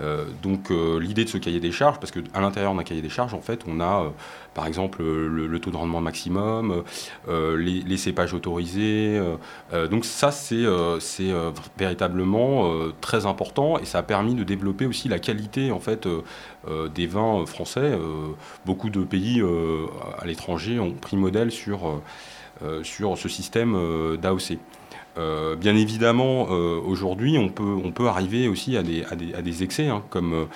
Euh, donc euh, l'idée de ce cahier des charges, parce qu'à l'intérieur d'un cahier des charges, en fait, on a euh, par exemple le, taux de rendement maximum, les, cépages autorisés. donc ça, c'est véritablement très important et ça a permis de développer aussi la qualité en fait des vins français. Beaucoup de pays à l'étranger ont pris modèle sur, sur ce système d'AOC. Euh, bien évidemment, euh, aujourd'hui, on peut, on peut arriver aussi à des, à des, à des excès, hein, comme,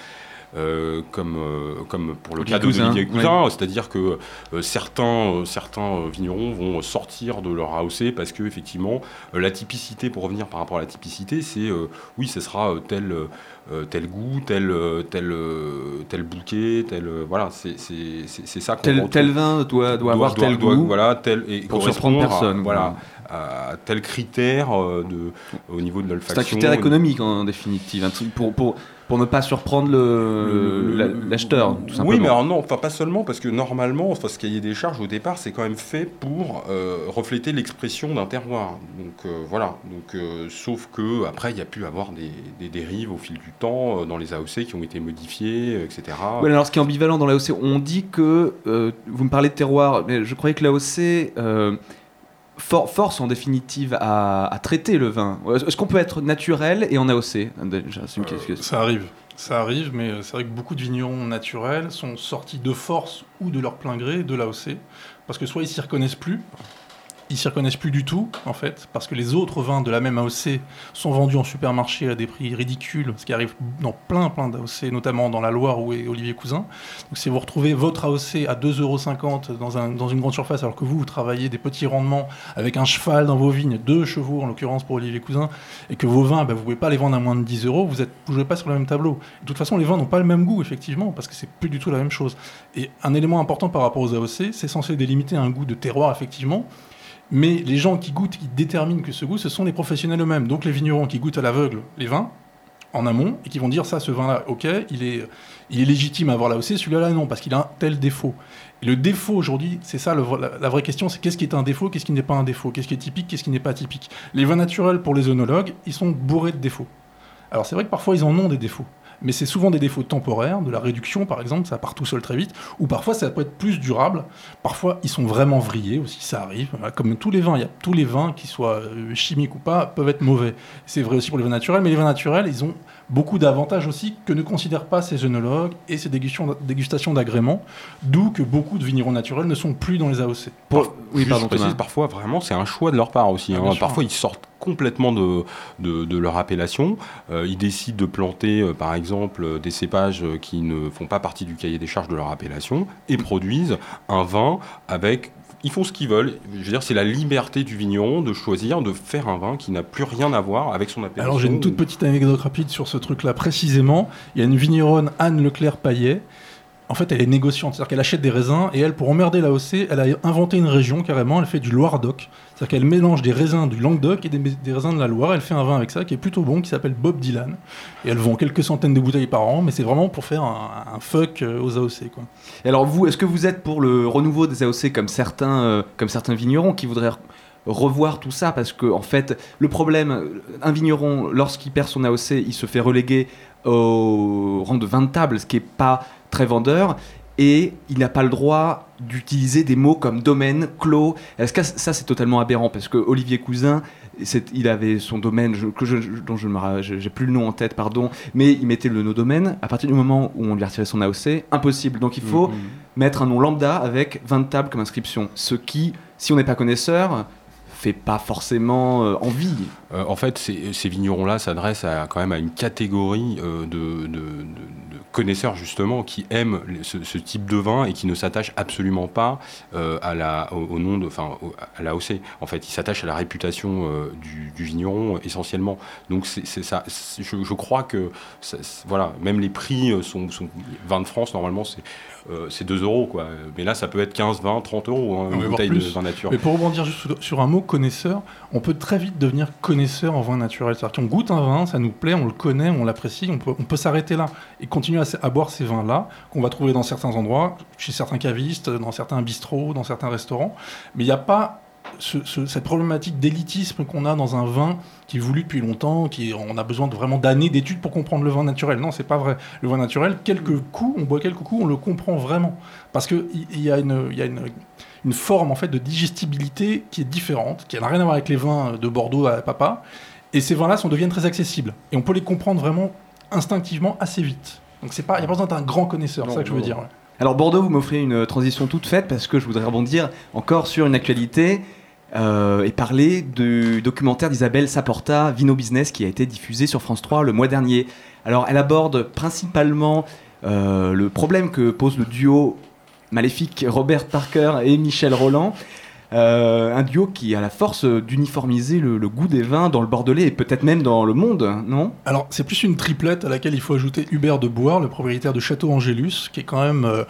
euh, euh, comme, euh, comme pour le cas de Olivier Cousin, ouais. c'est-à-dire que euh, certains, euh, certains vignerons vont sortir de leur AOC parce que effectivement, euh, la typicité, pour revenir par rapport à la typicité, c'est euh, oui, ce sera euh, tel, euh, tel goût, tel, euh, tel, euh, tel bouquet, tel euh, voilà, c'est c'est- c'est- c'est ça qu'on Tel, tel vin doit, doit avoir tel goût. voilà, tel et pour surprendre correspondre à- personne. voilà, à tel critère de, au niveau de C'est l'olfaction. un critère économique en définitive, un truc pour, pour, pour ne pas surprendre le- la- l'acheteur, simplement. Oui, mais alors non, enfin pas seulement, parce que normalement, enfin, ce cahier des charges au départ, c'est quand même fait pour euh, refléter l'expression d'un terroir. Donc euh, voilà. Donc, euh, sauf que après, il y a pu avoir des, des dérives au fil du temps dans les AOC qui ont été modifiées, etc. Ouais, alors ce qui est ambivalent dans l'AOC, on dit que, vous me parlez de terroir, mais je croyais que l'AOC for- force en définitive à, à traiter le vin. Est-ce qu'on peut être naturel et en AOC question. Ça arrive. Ça arrive, mais euh, c'est vrai que beaucoup de vignerons naturels sont sortis de force ou de leur plein gré de l'AOC, parce que soit ils s'y reconnaissent plus, ils s'y reconnaissent plus du tout, en fait, parce que les autres vins de la même AOC sont vendus en supermarché à des prix ridicules, ce qui arrive dans plein, plein d'AOC, notamment dans la Loire où est Olivier Cousin. Donc si vous retrouvez votre AOC à 2,50€ dans, dans une grande surface, alors que vous, vous travaillez des petits rendements avec un cheval dans vos vignes, deux chevaux en l'occurrence pour Olivier Cousin, et que vos vins, bah, vous pouvez pas les vendre à moins de 10 euros, vous ne jouez pas sur le même tableau. De toute façon, les vins n'ont pas le même goût, effectivement, parce que c'est plus du tout la même chose. Et un élément important par rapport aux AOC, c'est censé délimiter un goût de terroir, effectivement, mais les gens qui goûtent, qui déterminent que ce goût, ce sont les professionnels eux-mêmes. Donc les vignerons qui goûtent à l'aveugle les vins, en amont, et qui vont dire ça, ce vin-là, ok, il est, il est légitime à avoir là aussi, celui-là, non, parce qu'il a un tel défaut. Et le défaut aujourd'hui, c'est ça la, la vraie question, c'est qu'est-ce qui est un défaut, qu'est-ce qui n'est pas un défaut, qu'est-ce qui est typique, qu'est-ce qui n'est pas typique. Les vins naturels, pour les œnologues, ils sont bourrés de défauts. Alors c'est vrai que parfois ils en ont des défauts, mais c'est souvent des défauts temporaires, de la réduction par exemple, ça part tout seul très vite, ou parfois ça peut être plus durable, parfois ils sont vraiment vrillés aussi, ça arrive, comme tous les vins, il y a tous les vins, qu'ils soient euh, chimiques ou pas, peuvent être mauvais. C'est vrai aussi pour les vins naturels, mais les vins naturels, ils ont beaucoup d'avantages aussi que ne considèrent pas ces œnologues et ces dégustations, dégustations d'agrément, d'où que beaucoup de vignerons naturels ne sont plus dans les AOC. Par- oui, juste, pardon, je précise, parfois, vraiment, c'est un choix de leur part aussi. Ah, hein. Parfois, ils sortent complètement de, de, de leur appellation. Euh, ils décident de planter, euh, par exemple, euh, des cépages qui ne font pas partie du cahier des charges de leur appellation et produisent un vin avec. Ils font ce qu'ils veulent. Dire, c'est la liberté du vigneron de choisir de faire un vin qui n'a plus rien à voir avec son appellation. Alors j'ai une toute petite anecdote rapide sur ce truc-là précisément. Il y a une vigneronne, Anne Leclerc-Paillet. En fait, elle est négociante, c'est-à-dire qu'elle achète des raisins et elle, pour emmerder la OC, elle a inventé une région carrément. Elle fait du Loire-Doc, c'est-à-dire qu'elle mélange des raisins du Languedoc et des, raisins de la Loire. Elle fait un vin avec ça qui est plutôt bon, qui s'appelle Bob Dylan. Et elle vend quelques centaines de bouteilles par an, mais c'est vraiment pour faire un, fuck euh, aux AOC. Et alors vous, est-ce que vous êtes pour le renouveau des AOC comme certains, euh, comme certains vignerons qui voudraient re- revoir tout ça? Parce que en fait le problème, un vigneron lorsqu'il perd son AOC, il se fait reléguer au rang de 20 tables, ce qui est pas très vendeur. Et il n'a pas le droit d'utiliser des mots comme domaine, clos. Est-ce que ça c'est totalement aberrant? Parce que Olivier Cousin, il avait son domaine je- que je, dont je j'ai plus le nom en tête, pardon, mais il mettait le nom domaine. À partir du moment où on lui a retiré son AOC, impossible. Donc il faut Mhm. mettre un nom lambda avec 20 tables comme inscription. Ce qui, si on n'est pas connaisseur, fait pas forcément euh, envie. Euh, en fait, ces, vignerons-là s'adressent à, quand même à une catégorie euh, de, connaisseurs justement qui aiment ce, type de vin et qui ne s'attachent absolument pas à la, au, nom de, enfin, à la OC. En fait, ils s'attachent à la réputation du, du vigneron essentiellement. Donc, ça. Je, crois que, voilà, même les prix sont, sont 20 de France normalement, c'est euh, c'est 2 euros quoi. Mais là, ça peut être 15, 20, 30 euros hein, une bouteille de vin nature. Mais pour rebondir juste sur- un mot connaisseur, on peut très vite devenir connaisseur en vin naturel. C'est-à-dire qu'on goûte un vin, ça nous plaît, on le connaît, on l'apprécie, on peut, on peut s'arrêter là et continuer à, à boire ces vins-là qu'on va trouver dans certains endroits, chez certains cavistes, dans certains bistrots, dans certains restaurants. Mais il n'y a pas ce- ce- cette problématique d'élitisme qu'on a dans un vin qui est voulu depuis longtemps, qui on a besoin vraiment d'années d'études pour comprendre le vin naturel. Non, c'est pas vrai. Le vin naturel, quelques coups, on boit quelques coups, on le comprend vraiment parce que il il y, a une, il y a une forme en fait de digestibilité qui est différente, qui n'a rien à voir avec les vins de Bordeaux à papa. Et ces vins-là deviennent très accessibles et on peut les comprendre vraiment instinctivement assez vite. Donc il n'y a pas besoin d'un grand connaisseur, c'est ça que je veux dire. ouais. Alors Bordeaux, vous m'offrez une transition toute faite parce que je voudrais rebondir encore sur une actualité euh, et parler du documentaire d'Isabelle Saporta, Vino Business, qui a été diffusé sur France 3 le mois dernier. Alors elle aborde principalement euh, le problème que pose le duo maléfique Robert Parker et Michel Roland. Euh, un duo qui a la force d'uniformiser le, goût des vins dans le Bordelais et peut-être même dans le monde, non? Alors c'est plus une triplette à laquelle il faut ajouter Hubert de Boire, le propriétaire de Château Angélus, qui est quand même euh,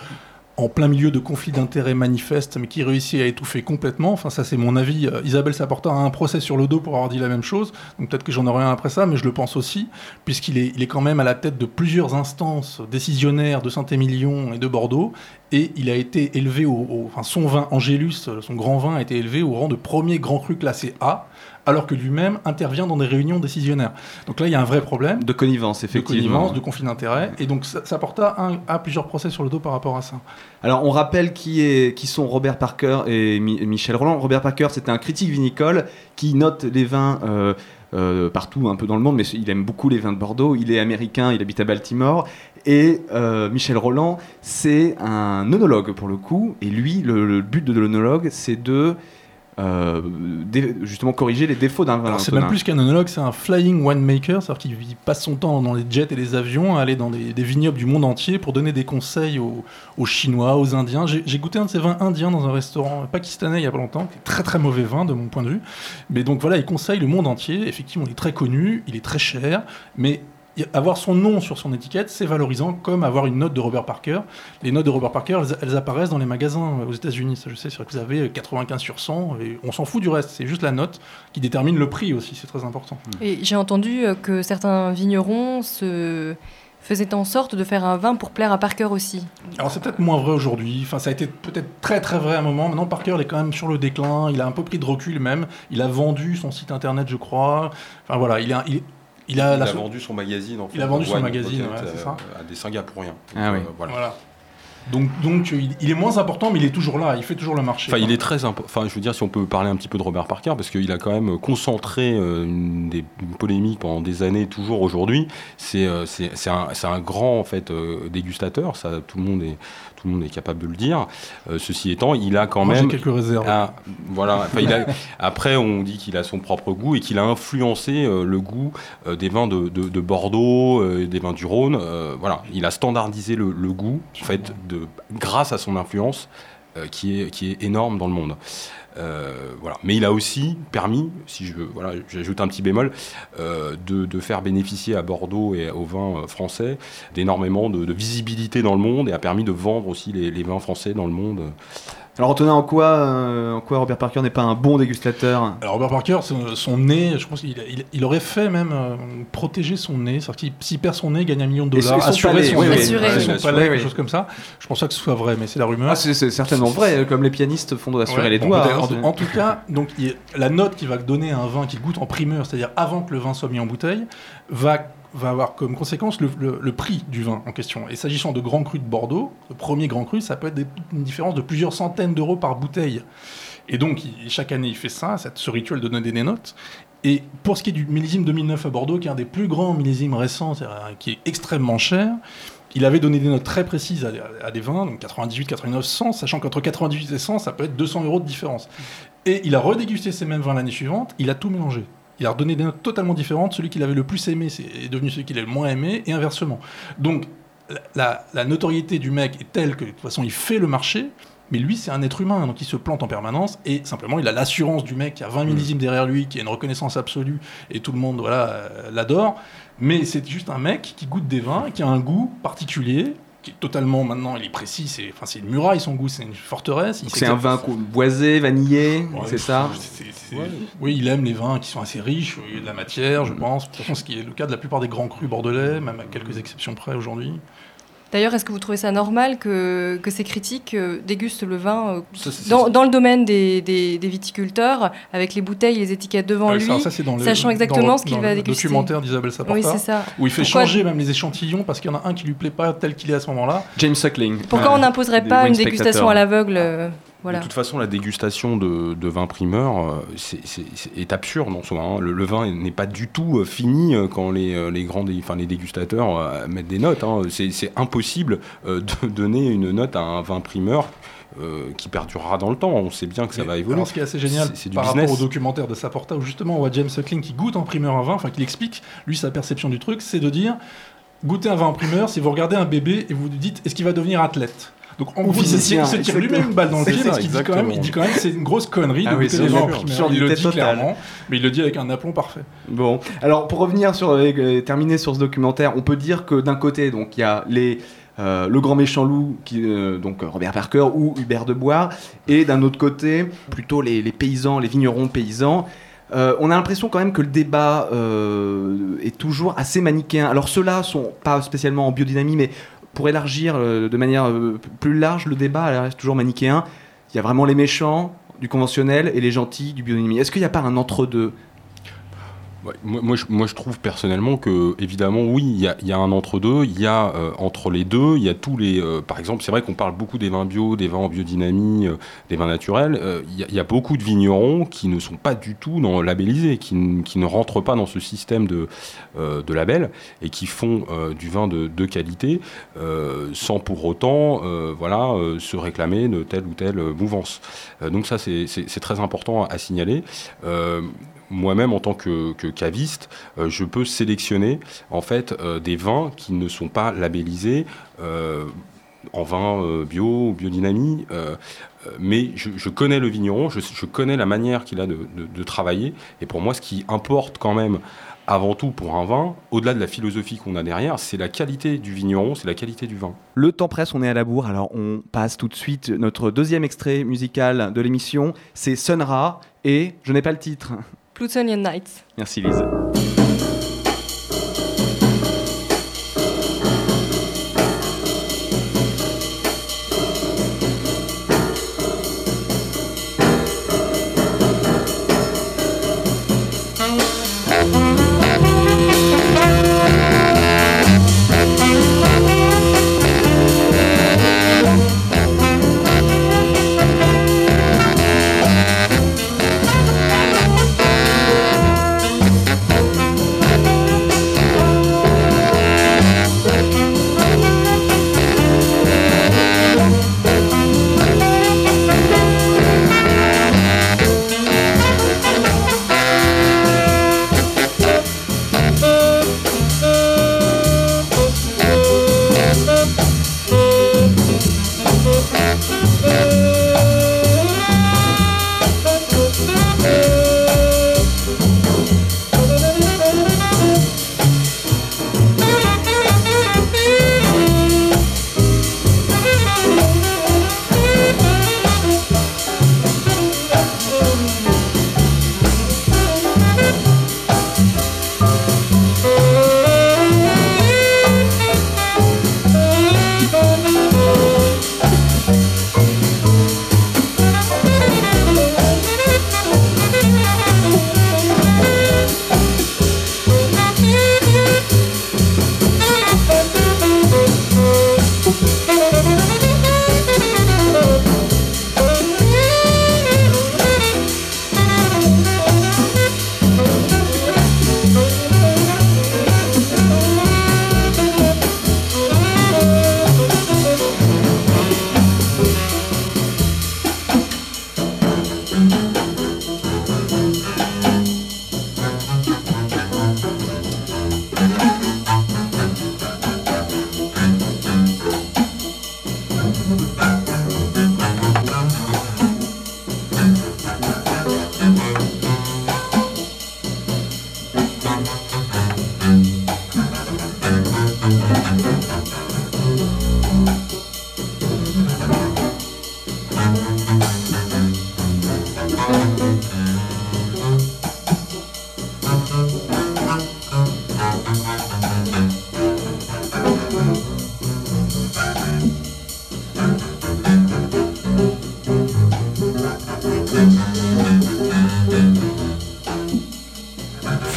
en plein milieu de conflits d'intérêts manifestes, mais qui réussit à étouffer complètement. Enfin, ça, c'est mon avis. Euh, Isabelle Saporta a un procès sur le dos pour avoir dit la même chose. Donc, peut-être que j'en aurai un après ça, mais je le pense aussi, puisqu'il est, il est quand même à la tête de plusieurs instances décisionnaires de Saint-Émilion et de Bordeaux. Et il a été élevé au, au- Enfin, son vin, Angélus, son grand vin, a été élevé au rang de premier grand cru classé A, alors que lui-même intervient dans des réunions décisionnaires. Donc là, il y a un vrai problème. De connivence, De effectivement. connivence, de conflit d'intérêts. Et donc, ça, ça porta un, à plusieurs procès sur le dos par rapport à ça. Alors, on rappelle qui, est, qui sont Robert Parker et Mi- Michel Roland. Robert Parker, c'était un critique vinicole qui note les vins euh, euh, partout un peu dans le monde, mais il aime beaucoup les vins de Bordeaux. Il est américain, il habite à Baltimore. Et euh, Michel Roland, c'est un œnologue pour le coup. Et lui, le, le but de l'œnologue, c'est de euh, justement corriger les défauts d'un vin. Alors, c'est même plus qu'un onologue, c'est un flying winemaker, c'est-à-dire qu'il il passe son temps dans les jets et les avions à aller dans des, des vignobles du monde entier pour donner des conseils aux, aux Chinois, aux Indiens. J'ai goûté un de ces vins indiens dans un restaurant pakistanais il y a pas longtemps, qui est très très mauvais vin de mon point de vue. Mais donc voilà, il conseille le monde entier. Effectivement, il est très connu, il est très cher, mais avoir son nom sur son étiquette, c'est valorisant, comme avoir une note de Robert Parker. Les notes de Robert Parker, elles, elles apparaissent dans les magasins aux États-Unis. Ça, je sais, c'est vrai que vous avez 95 sur 100, et on s'en fout du reste. C'est juste la note qui détermine le prix aussi, c'est très important. Et j'ai entendu euh, que certains vignerons se faisaient en sorte de faire un vin pour plaire à Parker aussi. Alors c'est peut-être moins vrai aujourd'hui. Enfin, ça a été peut-être très très vrai à un moment. Maintenant, Parker il est quand même sur le déclin. Il a un peu pris de recul même. Il a vendu son site internet, je crois. Enfin voilà, il a, il, il a, Il la- a vendu son magazine en fait. Il a vendu son magazine, ouais, c'est euh, ça. à des Singapouriens. Ah oui. Euh, voilà. Voilà. Donc, donc il, il est moins important, mais il est toujours là. Il fait toujours le marché. Enfin, il est très Enfin, je veux dire, si on peut parler un petit peu de Robert Parker, parce qu'il a quand même concentré euh, une, des, une polémique pendant des années, toujours aujourd'hui. C'est euh, un, un grand en fait euh, dégustateur. Ça, tout le monde est tout le monde est capable de le dire. Euh, ceci étant, il a quand Moi, j'ai même quelques réserves. Voilà. Enfin, il a- après, on dit qu'il a son propre goût et qu'il a influencé euh, le goût euh, des vins de, de- de Bordeaux, euh, des vins du Rhône. Euh, voilà, il a standardisé le, le goût, en fait, grâce à son influence euh, qui, est, énorme dans le monde. Euh. Mais il a aussi permis, si je voilà, j'ajoute un petit bémol, euh, de, faire bénéficier à Bordeaux et aux vins français d'énormément de, visibilité dans le monde et a permis de vendre aussi les vins français dans le monde. Alors Antonin, en quoi, euh, en quoi Robert Parker n'est pas un bon dégustateur Alors Robert Parker, son, son nez, je pense qu'il il, il aurait fait même euh, protéger son nez. C'est-à-dire qu'il s'il perd son nez, il gagne un million de Et dollars. son assurer palais, son oui, nez, oui, Assurer, assurer oui, son palais, quelque chose comme ça. Je pense pas que ce soit vrai, mais c'est la rumeur. Ah, c'est certainement vrai, comme les pianistes font d'assurer Ouais, les doigts. hein, en, tout cas, donc, il la note qu'il va donner à un vin qu'il goûte en primeur, c'est-à-dire avant que le vin soit mis en bouteille, va, va avoir comme conséquence le, prix du vin en question. Et s'agissant de grands crus de Bordeaux, le premier grand cru, ça peut être des- une différence de plusieurs centaines d'euros par bouteille. Et donc, chaque année, il fait ça, ce rituel de donner des notes. Et pour ce qui est du millésime 2009 à Bordeaux, qui est un des plus grands millésimes récents, euh, qui est extrêmement cher, il avait donné des notes très précises à, des vins, donc 98, 89, 100, sachant qu'entre 98 et 100, ça peut être 200 euros de différence. Et il a redégusté ces mêmes vins l'année suivante, il a tout mélangé. Il a redonné des notes totalement différentes. Celui qu'il avait le plus aimé est devenu celui qu'il a le moins aimé, et inversement. Donc, la, notoriété du mec est telle que, de toute façon, il fait le marché, mais lui, c'est un être humain, donc il se plante en permanence, et simplement, il a l'assurance du mec qui a 20 millésimes derrière lui, qui a une reconnaissance absolue, et tout le monde voilà, euh, l'adore. Mais c'est juste un mec qui goûte des vins, qui a un goût particulier, qui est totalement, maintenant, il est précis, c'est enfin, c'est une muraille, son goût, c'est une forteresse. C'est un vin boisé, vanillé, Ouais, c'est ça Oui, il aime les vins qui sont assez riches, où il y a de la matière, je pense. De toute façon, ce qui est le cas de la plupart des grands crus bordelais, même à quelques exceptions près aujourd'hui. D'ailleurs, est-ce que vous trouvez ça normal que, que ces critiques euh, dégustent le vin euh, Ça, dans, dans le domaine des, des- des viticulteurs, avec les bouteilles et les étiquettes devant Ah lui, ça, ça, c'est dans le- sachant dans exactement le- ce qu'il dans va le déguster documentaire d'Isabelle Saporta, Oui, c'est ça. Où il fait Pourquoi- changer même les échantillons parce qu'il y en a un qui lui plaît pas tel qu'il est à ce moment-là. James Suckling. Pourquoi on n'imposerait pas une dégustation à l'aveugle euh, voilà. De toute façon, la dégustation de, de vin primeur euh, est absurde en soi. hein. Le, le vin n'est pas du tout euh, fini euh, quand les, les grands, dé- enfin, les dégustateurs euh, mettent des notes. hein. C'est impossible euh, de donner une note à un vin primeur euh, qui perdurera dans le temps. On sait bien que ça va évoluer. Alors, ce qui est assez génial C'est- c'est du par business. rapport au documentaire de Saporta, où justement on voit James Suckling qui goûte en primeur un vin, enfin qui explique, lui, sa perception du truc, c'est de dire goûter un vin en primeur, si vous regardez un bébé et vous vous dites est-ce qu'il va devenir athlète? Donc en gros, il se physicien, tire, lui-même une balle dans le pied parce qu'il dit quand même, il dit quand même que c'est une grosse connerie de Ah oui, les Il le dit clairement, mais il le dit avec un aplomb parfait. Bon, alors pour revenir sur euh, terminer sur ce documentaire, on peut dire que d'un côté, donc il y a les euh, le grand méchant loup, qui, euh, donc euh, Robert Parker ou Hubert de Bois, et d'un autre côté, plutôt les, les paysans, les vignerons paysans. Euh, on a l'impression quand même que le débat euh, est toujours assez manichéen. Alors ceux-là sont pas spécialement en biodynamie, mais pour élargir euh, de manière euh, plus large le débat, elle reste toujours manichéen. Il y a vraiment les méchants du conventionnel et les gentils du biodynamie. Est-ce qu'il n'y a pas un entre-deux? Moi, moi, je, moi, je trouve personnellement que, évidemment, oui, il y y a un entre-deux. Il y a euh, entre les deux, il y a tous les. euh, par exemple, c'est vrai qu'on parle beaucoup des vins bio, des vins en biodynamie, euh, des vins naturels. Il, y a, beaucoup de vignerons qui ne sont pas du tout dans labellisés, qui, qui ne rentrent pas dans ce système de, de label et qui font du vin de, de qualité sans pour autant voilà, se réclamer de telle ou telle mouvance. Donc, ça, c'est très important à signaler. Moi-même en tant que, caviste, euh, je peux sélectionner en fait euh, des vins qui ne sont pas labellisés euh, en vin bio biodynamie, mais je, connais le vigneron, je, connais la manière qu'il a de, de- travailler, et pour moi, ce qui importe quand même avant tout pour un vin, au-delà de la philosophie qu'on a derrière, c'est la qualité du vigneron, c'est la qualité du vin. Le temps presse, on est à la bourre, alors on passe tout de suite notre deuxième extrait musical de l'émission, c'est Sun Ra et je n'ai pas le titre. Plutonian Nights. Merci Lise.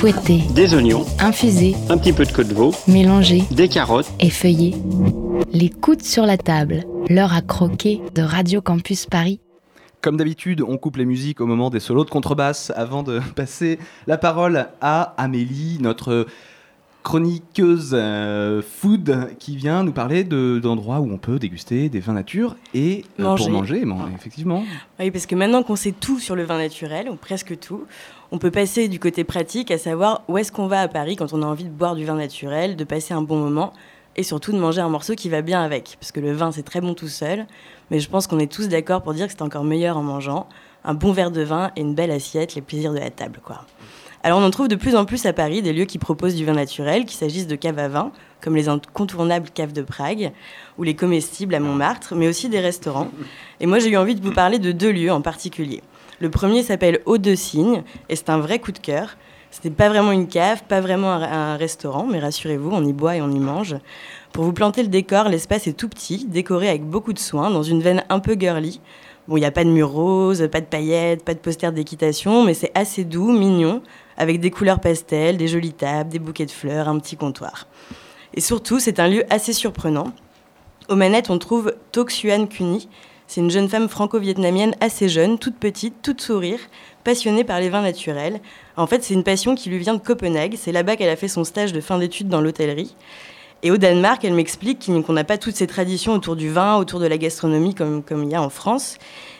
Des oignons, infusé, un petit peu de queue de veau, mélangé, des carottes. effeuillé. Les coudes sur la table, l'heure à croquer de Radio Campus Paris. Comme d'habitude, on coupe les musiques au moment des solos de contrebasse avant de passer la parole à Amélie, notre chroniqueuse euh, food qui vient nous parler de- d'endroits où on peut déguster des vins nature et euh, Manger. pour manger, man- effectivement. Oui, parce que maintenant qu'on sait tout sur le vin naturel, ou presque tout, on peut passer du côté pratique, à savoir où est-ce qu'on va à Paris quand on a envie de boire du vin naturel, de passer un bon moment, et surtout de manger un morceau qui va bien avec. Parce que le vin, c'est très bon tout seul, mais je pense qu'on est tous d'accord pour dire que c'est encore meilleur en mangeant. Un bon verre de vin et une belle assiette, les plaisirs de la table, quoi. Alors on en trouve de plus en plus à Paris des lieux qui proposent du vin naturel, qu'il s'agisse de caves à vin, comme les incontournables caves de Prague, ou les comestibles à Montmartre, mais aussi des restaurants. Et moi j'ai eu envie de vous parler de deux lieux en particulier. Le premier s'appelle Eau de Cygne, et c'est un vrai coup de cœur. C'était pas vraiment une cave, pas vraiment un, restaurant, mais rassurez-vous, on y boit et on y mange. Pour vous planter le décor, l'espace est tout petit, décoré avec beaucoup de soin, dans une veine un peu girly. Bon, il n'y a pas de murs roses, pas de paillettes, pas de posters d'équitation, mais c'est assez doux, mignon, avec des couleurs pastel, des jolies tables, des bouquets de fleurs, un petit comptoir. Et surtout, c'est un lieu assez surprenant. Aux manettes, on trouve Tok Xuan Kuni. C'est une jeune femme franco-vietnamienne assez jeune, toute petite, toute sourire, passionnée par les vins naturels. En fait, c'est une passion qui lui vient de Copenhague. C'est là-bas qu'elle a fait son stage de fin d'études dans l'hôtellerie. Et au Danemark, elle m'explique qu'on n'a pas toutes ces traditions autour du vin, autour de la gastronomie comme, il y a en France.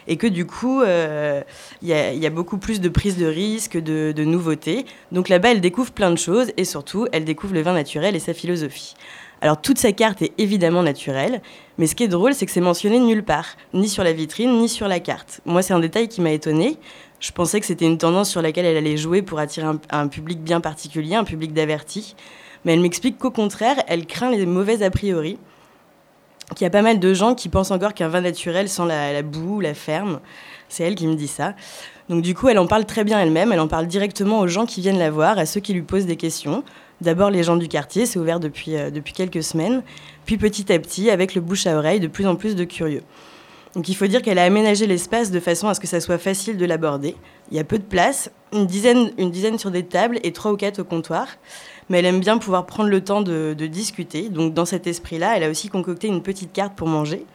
Et que du coup, euh, il y, a, beaucoup plus de prise de risque, de, nouveautés. Donc là-bas, elle découvre plein de choses et surtout, elle découvre le vin naturel et sa philosophie. Alors toute sa carte est évidemment naturelle, mais ce qui est drôle, c'est que c'est mentionné nulle part, ni sur la vitrine, ni sur la carte. Moi, c'est un détail qui m'a étonné. Je pensais que c'était une tendance sur laquelle elle allait jouer pour attirer un, un public bien particulier, un public d'avertis. Mais elle m'explique qu'au contraire, elle craint les mauvais a priori, qu'il y a pas mal de gens qui pensent encore qu'un vin naturel sent la, boue, la ferme. C'est elle qui me dit ça. Donc du coup, elle en parle très bien elle-même, elle en parle directement aux gens qui viennent la voir, à ceux qui lui posent des questions. D'abord les gens du quartier, c'est ouvert depuis, euh, depuis quelques semaines, puis petit à petit, avec le bouche à oreille, de plus en plus de curieux. Donc il faut dire qu'elle a aménagé l'espace de façon à ce que ça soit facile de l'aborder. Il y a peu de place, une dizaine, une dizaine sur des tables et trois ou quatre au comptoir. Mais elle aime bien pouvoir prendre le temps de, discuter. Donc dans cet esprit-là, elle a aussi concocté une petite carte pour manger.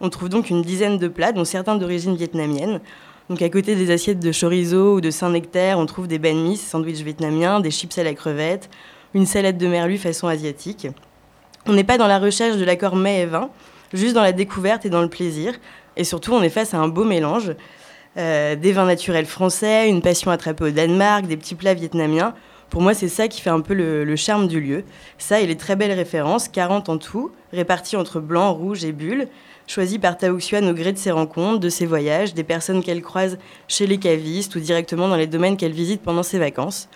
On trouve donc une dizaine de plats, dont certains d'origine vietnamienne. Donc à côté des assiettes de chorizo ou de Saint-Nectaire, on trouve des banh mi, sandwichs vietnamiens, des chips à la crevette, une salade de merlu façon asiatique. On n'est pas dans la recherche de l'accord mets et vin, juste dans la découverte et dans le plaisir. Et surtout, on est face à un beau mélange. Euh, des vins naturels français, une passion attrapée au Danemark, des petits plats vietnamiens. Pour moi, c'est ça qui fait un peu le, charme du lieu. Ça et les très belles références, 40 en tout, réparties entre blanc, rouge et bulle, choisies par Tao Xuan au gré de ses rencontres, de ses voyages, des personnes qu'elle croise chez les cavistes ou directement dans les domaines qu'elle visite pendant ses vacances.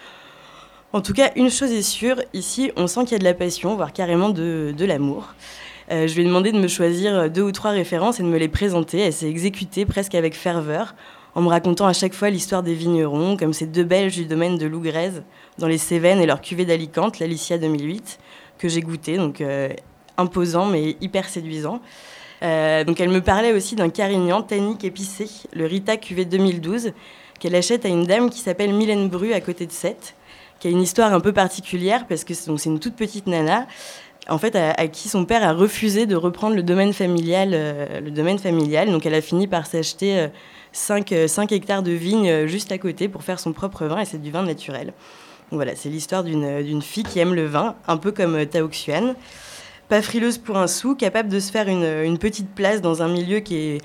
En tout cas, une chose est sûre, ici, on sent qu'il y a de la passion, voire carrément de, de l'amour. Euh, je lui ai demandé de me choisir deux ou trois références et de me les présenter. Elle s'est exécutée presque avec ferveur, en me racontant à chaque fois l'histoire des vignerons, comme ces deux Belges du domaine de Lougrez, dans les Cévennes et leur cuvée d'Alicante, l'Alicia 2008, que j'ai goûté, donc euh, imposant mais hyper séduisant. Euh, donc elle me parlait aussi d'un carignan tannique épicé, le Rita cuvée 2012, qu'elle achète à une dame qui s'appelle Mylène Bru à côté de Sète, qui a une histoire un peu particulière parce que c'est une toute petite nana en fait, à, qui son père a refusé de reprendre le domaine familial. Euh, le domaine familial. Donc, elle a fini par s'acheter 5, 5, hectares de vignes euh, juste à côté pour faire son propre vin, et c'est du vin naturel. Voilà, c'est l'histoire d'une fille qui aime le vin, un peu comme euh, Tao Xuan. Pas frileuse pour un sou, capable de se faire une, petite place dans un milieu qui est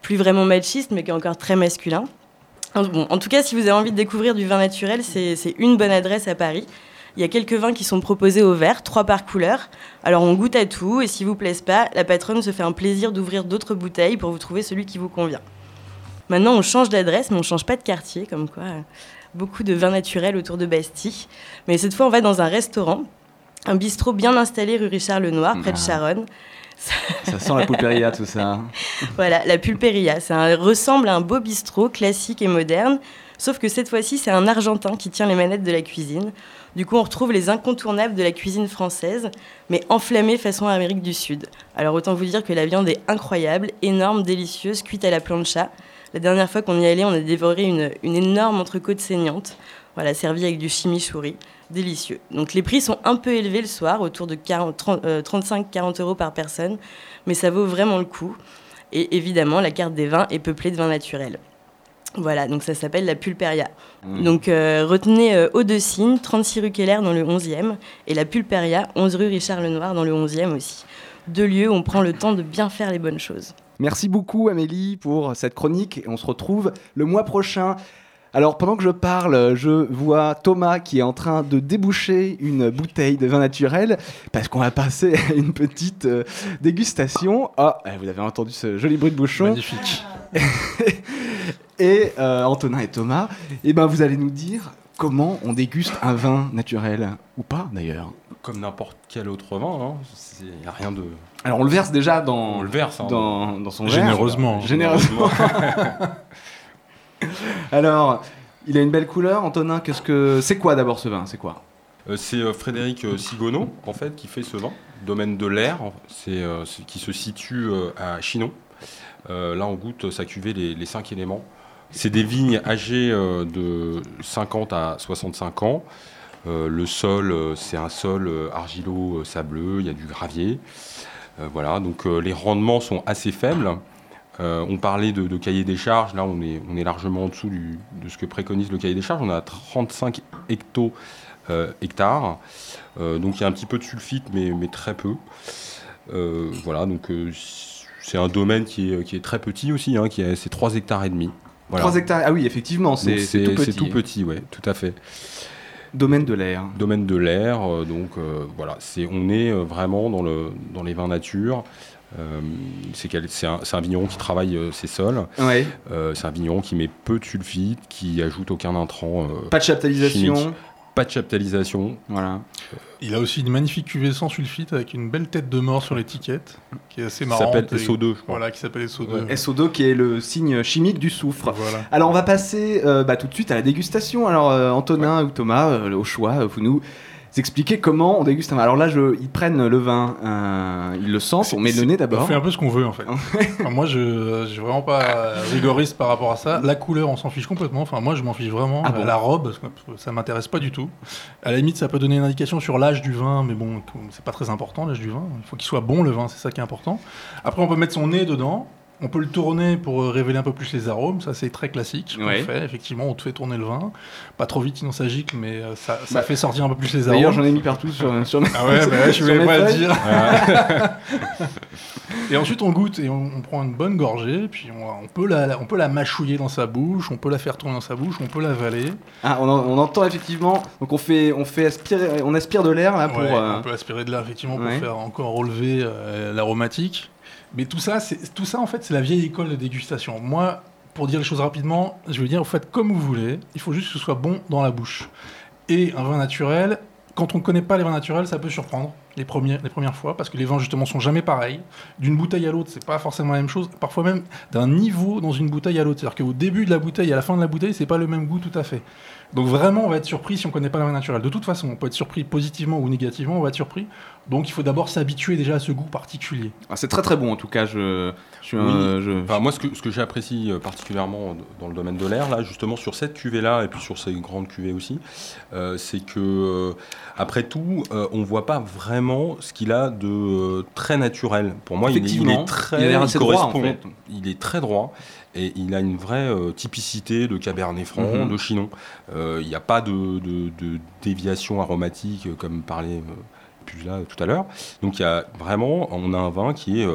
plus vraiment machiste, mais qui est encore très masculin. Bon, en tout cas, si vous avez envie de découvrir du vin naturel, c'est une bonne adresse à Paris. Il y a quelques vins qui sont proposés au verre, trois par couleur. Alors on goûte à tout et si vous plaise pas, la patronne se fait un plaisir d'ouvrir d'autres bouteilles pour vous trouver celui qui vous convient. Maintenant on change d'adresse mais on change pas de quartier, comme quoi euh, beaucoup de vins naturels autour de Bastille. Mais cette fois on va dans un restaurant, un bistrot bien installé rue Richard Lenoir, près de Charonne. Ça sent la pulperia tout ça. voilà, la pulperia, ça ressemble à un beau bistrot classique et moderne, sauf que cette fois-ci c'est un Argentin qui tient les manettes de la cuisine. Du coup, on retrouve les incontournables de la cuisine française, mais enflammés façon Amérique du Sud. Alors autant vous dire que la viande est incroyable, énorme, délicieuse, cuite à la plancha. La dernière fois qu'on y allait, on a dévoré une, une énorme entrecôte saignante, voilà, servie avec du chimichurri, délicieux. Donc les prix sont un peu élevés le soir, autour de euh, 35-40 euros par personne, mais ça vaut vraiment le coup. Et évidemment, la carte des vins est peuplée de vins naturels. Voilà, donc ça s'appelle la Pulperia. Mmh. Donc euh, retenez euh, Eau-de-Cygne, 36 rue Keller dans le 11e, et la Pulperia, 11 rue Richard Lenoir dans le 11e aussi. Deux lieux où on prend le temps de bien faire les bonnes choses. Merci beaucoup Amélie pour cette chronique. On se retrouve le mois prochain. Alors pendant que je parle, je vois Thomas qui est en train de déboucher une bouteille de vin naturel parce qu'on va passer à une petite euh, dégustation. Ah, oh, vous avez entendu ce joli bruit de bouchon. Magnifique. et euh, Antonin et Thomas, et ben vous allez nous dire comment on déguste un vin naturel ou pas d'ailleurs. Comme n'importe quel autre vin, il n'y a rien de. Alors on le verse déjà dans, on le verse, hein, dans, dans son généreusement. verre. Généreusement. Alors, il a une belle couleur, Antonin. Qu'est-ce que c'est quoi d'abord ce vin? C'est quoi? Euh, C'est euh, Frédéric Sigonneau en fait qui fait ce vin, domaine de l'air, c'est euh, qui se situe à Chinon. là, on goûte sa cuvée les, les cinq éléments. C'est des vignes âgées euh, de 50 à 65 ans. Euh, le sol, euh, c'est un sol argilo-sableux, il y a du gravier. Voilà, donc les rendements sont assez faibles. On parlait de, cahier des charges, là on est, largement en dessous de ce que préconise le cahier des charges. On a 35 hecto, euh, hectares, donc il y a un petit peu de sulfite, mais, très peu. Voilà, donc c'est un domaine qui est, qui est très petit aussi, hein, qui est, c'est 3 hectares et demi. Voilà. 3 hectares, ah oui, effectivement, c'est tout petit. C'est tout petit, ouais, tout à fait. Domaine de l'air. Domaine de l'air, euh, donc euh, voilà, c'est, on est euh, vraiment dans, le, dans les vins nature. Euh, c'est, un, vigneron qui travaille euh, ses sols. Ouais. Euh, c'est un vigneron qui met peu de sulfite, qui ajoute aucun intrant. Pas de chaptalisation. chimique. Pas de chaptalisation. Voilà. Il a aussi une magnifique cuvée sans sulfite avec une belle tête de mort sur l'étiquette, qui est assez Qui marrante. s'appelle et- SO2, je crois. Voilà, qui s'appelle SO2. SO2 qui est le signe chimique du soufre. Voilà. Alors on va passer euh, bah, tout de suite à la dégustation. Alors euh, Antonin ou Thomas, euh, au choix, vous nous expliquez comment on déguste un vin. Alors là, je, ils prennent le vin, euh, ils le sentent, on met le nez On d'abord. fait un peu ce qu'on veut en fait. Enfin, moi, je je suis vraiment pas rigoriste par rapport à ça. La couleur, on s'en fiche complètement. Enfin, moi, je m'en fiche vraiment. Ah bon la robe, ça m'intéresse pas du tout. À la limite, ça peut donner une indication sur l'âge du vin, mais bon, c'est pas très important l'âge du vin. Il faut qu'il soit bon le vin, c'est ça qui est important. Après, on peut mettre son nez dedans. On peut le tourner pour euh, révéler un peu plus les arômes, ça c'est très classique. Ouais. fait, effectivement, on te fait tourner le vin, pas trop vite sinon ça gicle, mais euh, ça, ça Bah, fait sortir un peu plus les arômes. D'ailleurs, j'en ai mis partout sur, sur mes Ah ouais, bah je sur voulais pas le dire. et ensuite, on goûte et on, on prend une bonne gorgée, puis on, on peut la, on peut la mâchouiller dans sa bouche, on peut la faire tourner dans sa bouche, on peut l'avaler. Ah, on, en- on entend effectivement. Donc on fait, on fait aspirer, on aspire de l'air là pour. Ouais, euh, On peut aspirer de l'air effectivement pour ouais. faire encore relever euh, l'aromatique. Mais tout ça, tout ça en fait, c'est la vieille école de dégustation. Moi, pour dire les choses rapidement, je veux dire, vous faites comme vous voulez. Il faut juste que ce soit bon dans la bouche. Et un vin naturel, quand on ne connaît pas les vins naturels, ça peut surprendre les premières, les premières fois, parce que les vins justement sont jamais pareils. D'une bouteille à l'autre, c'est pas forcément la même chose. Parfois même d'un niveau dans une bouteille à l'autre. C'est-à-dire qu'au début de la bouteille et à la fin de la bouteille, c'est pas le même goût tout à fait. Donc vraiment, on va être surpris si on connaît pas le vin naturel. De toute façon, on peut être surpris positivement ou négativement, on va être surpris. Donc il faut d'abord s'habituer déjà à ce goût particulier. ah, c'est très très bon en tout cas. Je, je suis un- Oui. je- Enfin, moi, ce que, ce que j'apprécie euh, particulièrement dans le domaine de l'air, là, justement sur cette cuvée-là, et puis sur ces grandes cuvées aussi, euh, c'est que, euh, après tout, euh, on voit pas vraiment ce qu'il a de euh, très naturel. Pour moi, il est, il Effectivement. est très, Il droit, en correspond. fait. Il est très droit. Et il a une vraie euh, typicité de Cabernet Franc, Mhm. de Chinon. Euh, Il n'y a pas de, de- de déviation aromatique comme parlait puis là tout à l'heure. Donc il y a vraiment, on a un vin qui est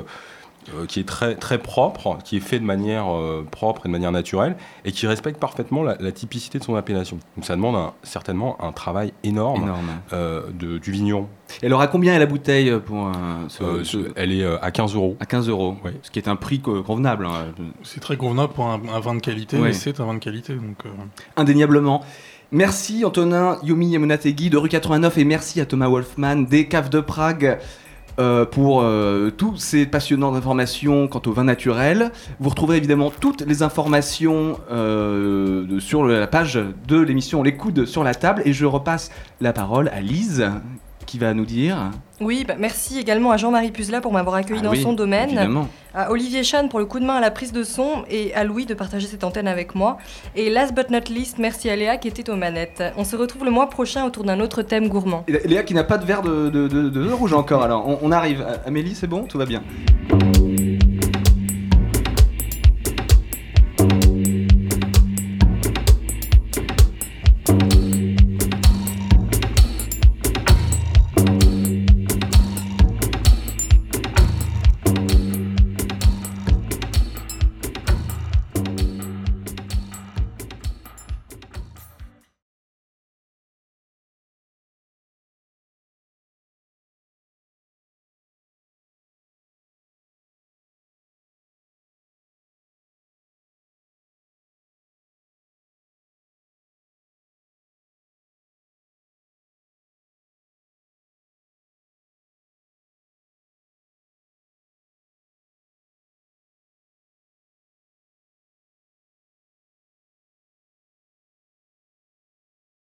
qui est très, très propre, qui est fait de manière euh, propre et de manière naturelle, et qui respecte parfaitement la, la typicité de son appellation. Donc ça demande un- certainement un travail énorme, Énorme. euh, de, du vigneron. Et alors à combien est la bouteille pour euh, ce- Euh, ce- Elle est euh, à 15 euros. À 15 euros. Ce qui est un prix co- convenable. hein. C'est très convenable pour un, un vin de qualité, Ouais. et c'est un vin de qualité. Donc, euh, Indéniablement. Merci Antonin, Yumi Yamunategui de rue 89 et merci à Thomas Wolfman des Caves de Prague euh, pour euh, tous ces passionnantes informations quant au vin naturel. Vous retrouverez évidemment toutes les informations euh, sur la page de l'émission Les coudes sur la table et je repasse la parole à Lise qui va nous dire... Oui, bah, merci également à Jean-Marie Puzelat pour m'avoir accueilli Ah dans oui, son domaine, évidemment. à Olivier Chan pour le coup de main à la prise de son et à Louis de partager cette antenne avec moi. Et last but not least, merci à Léa qui était aux manettes. On se retrouve le mois prochain autour d'un autre thème gourmand. Et Léa qui n'a pas de verre de, de, de- de vin rouge encore alors on, on arrive. Amélie c'est bon? Tout va bien?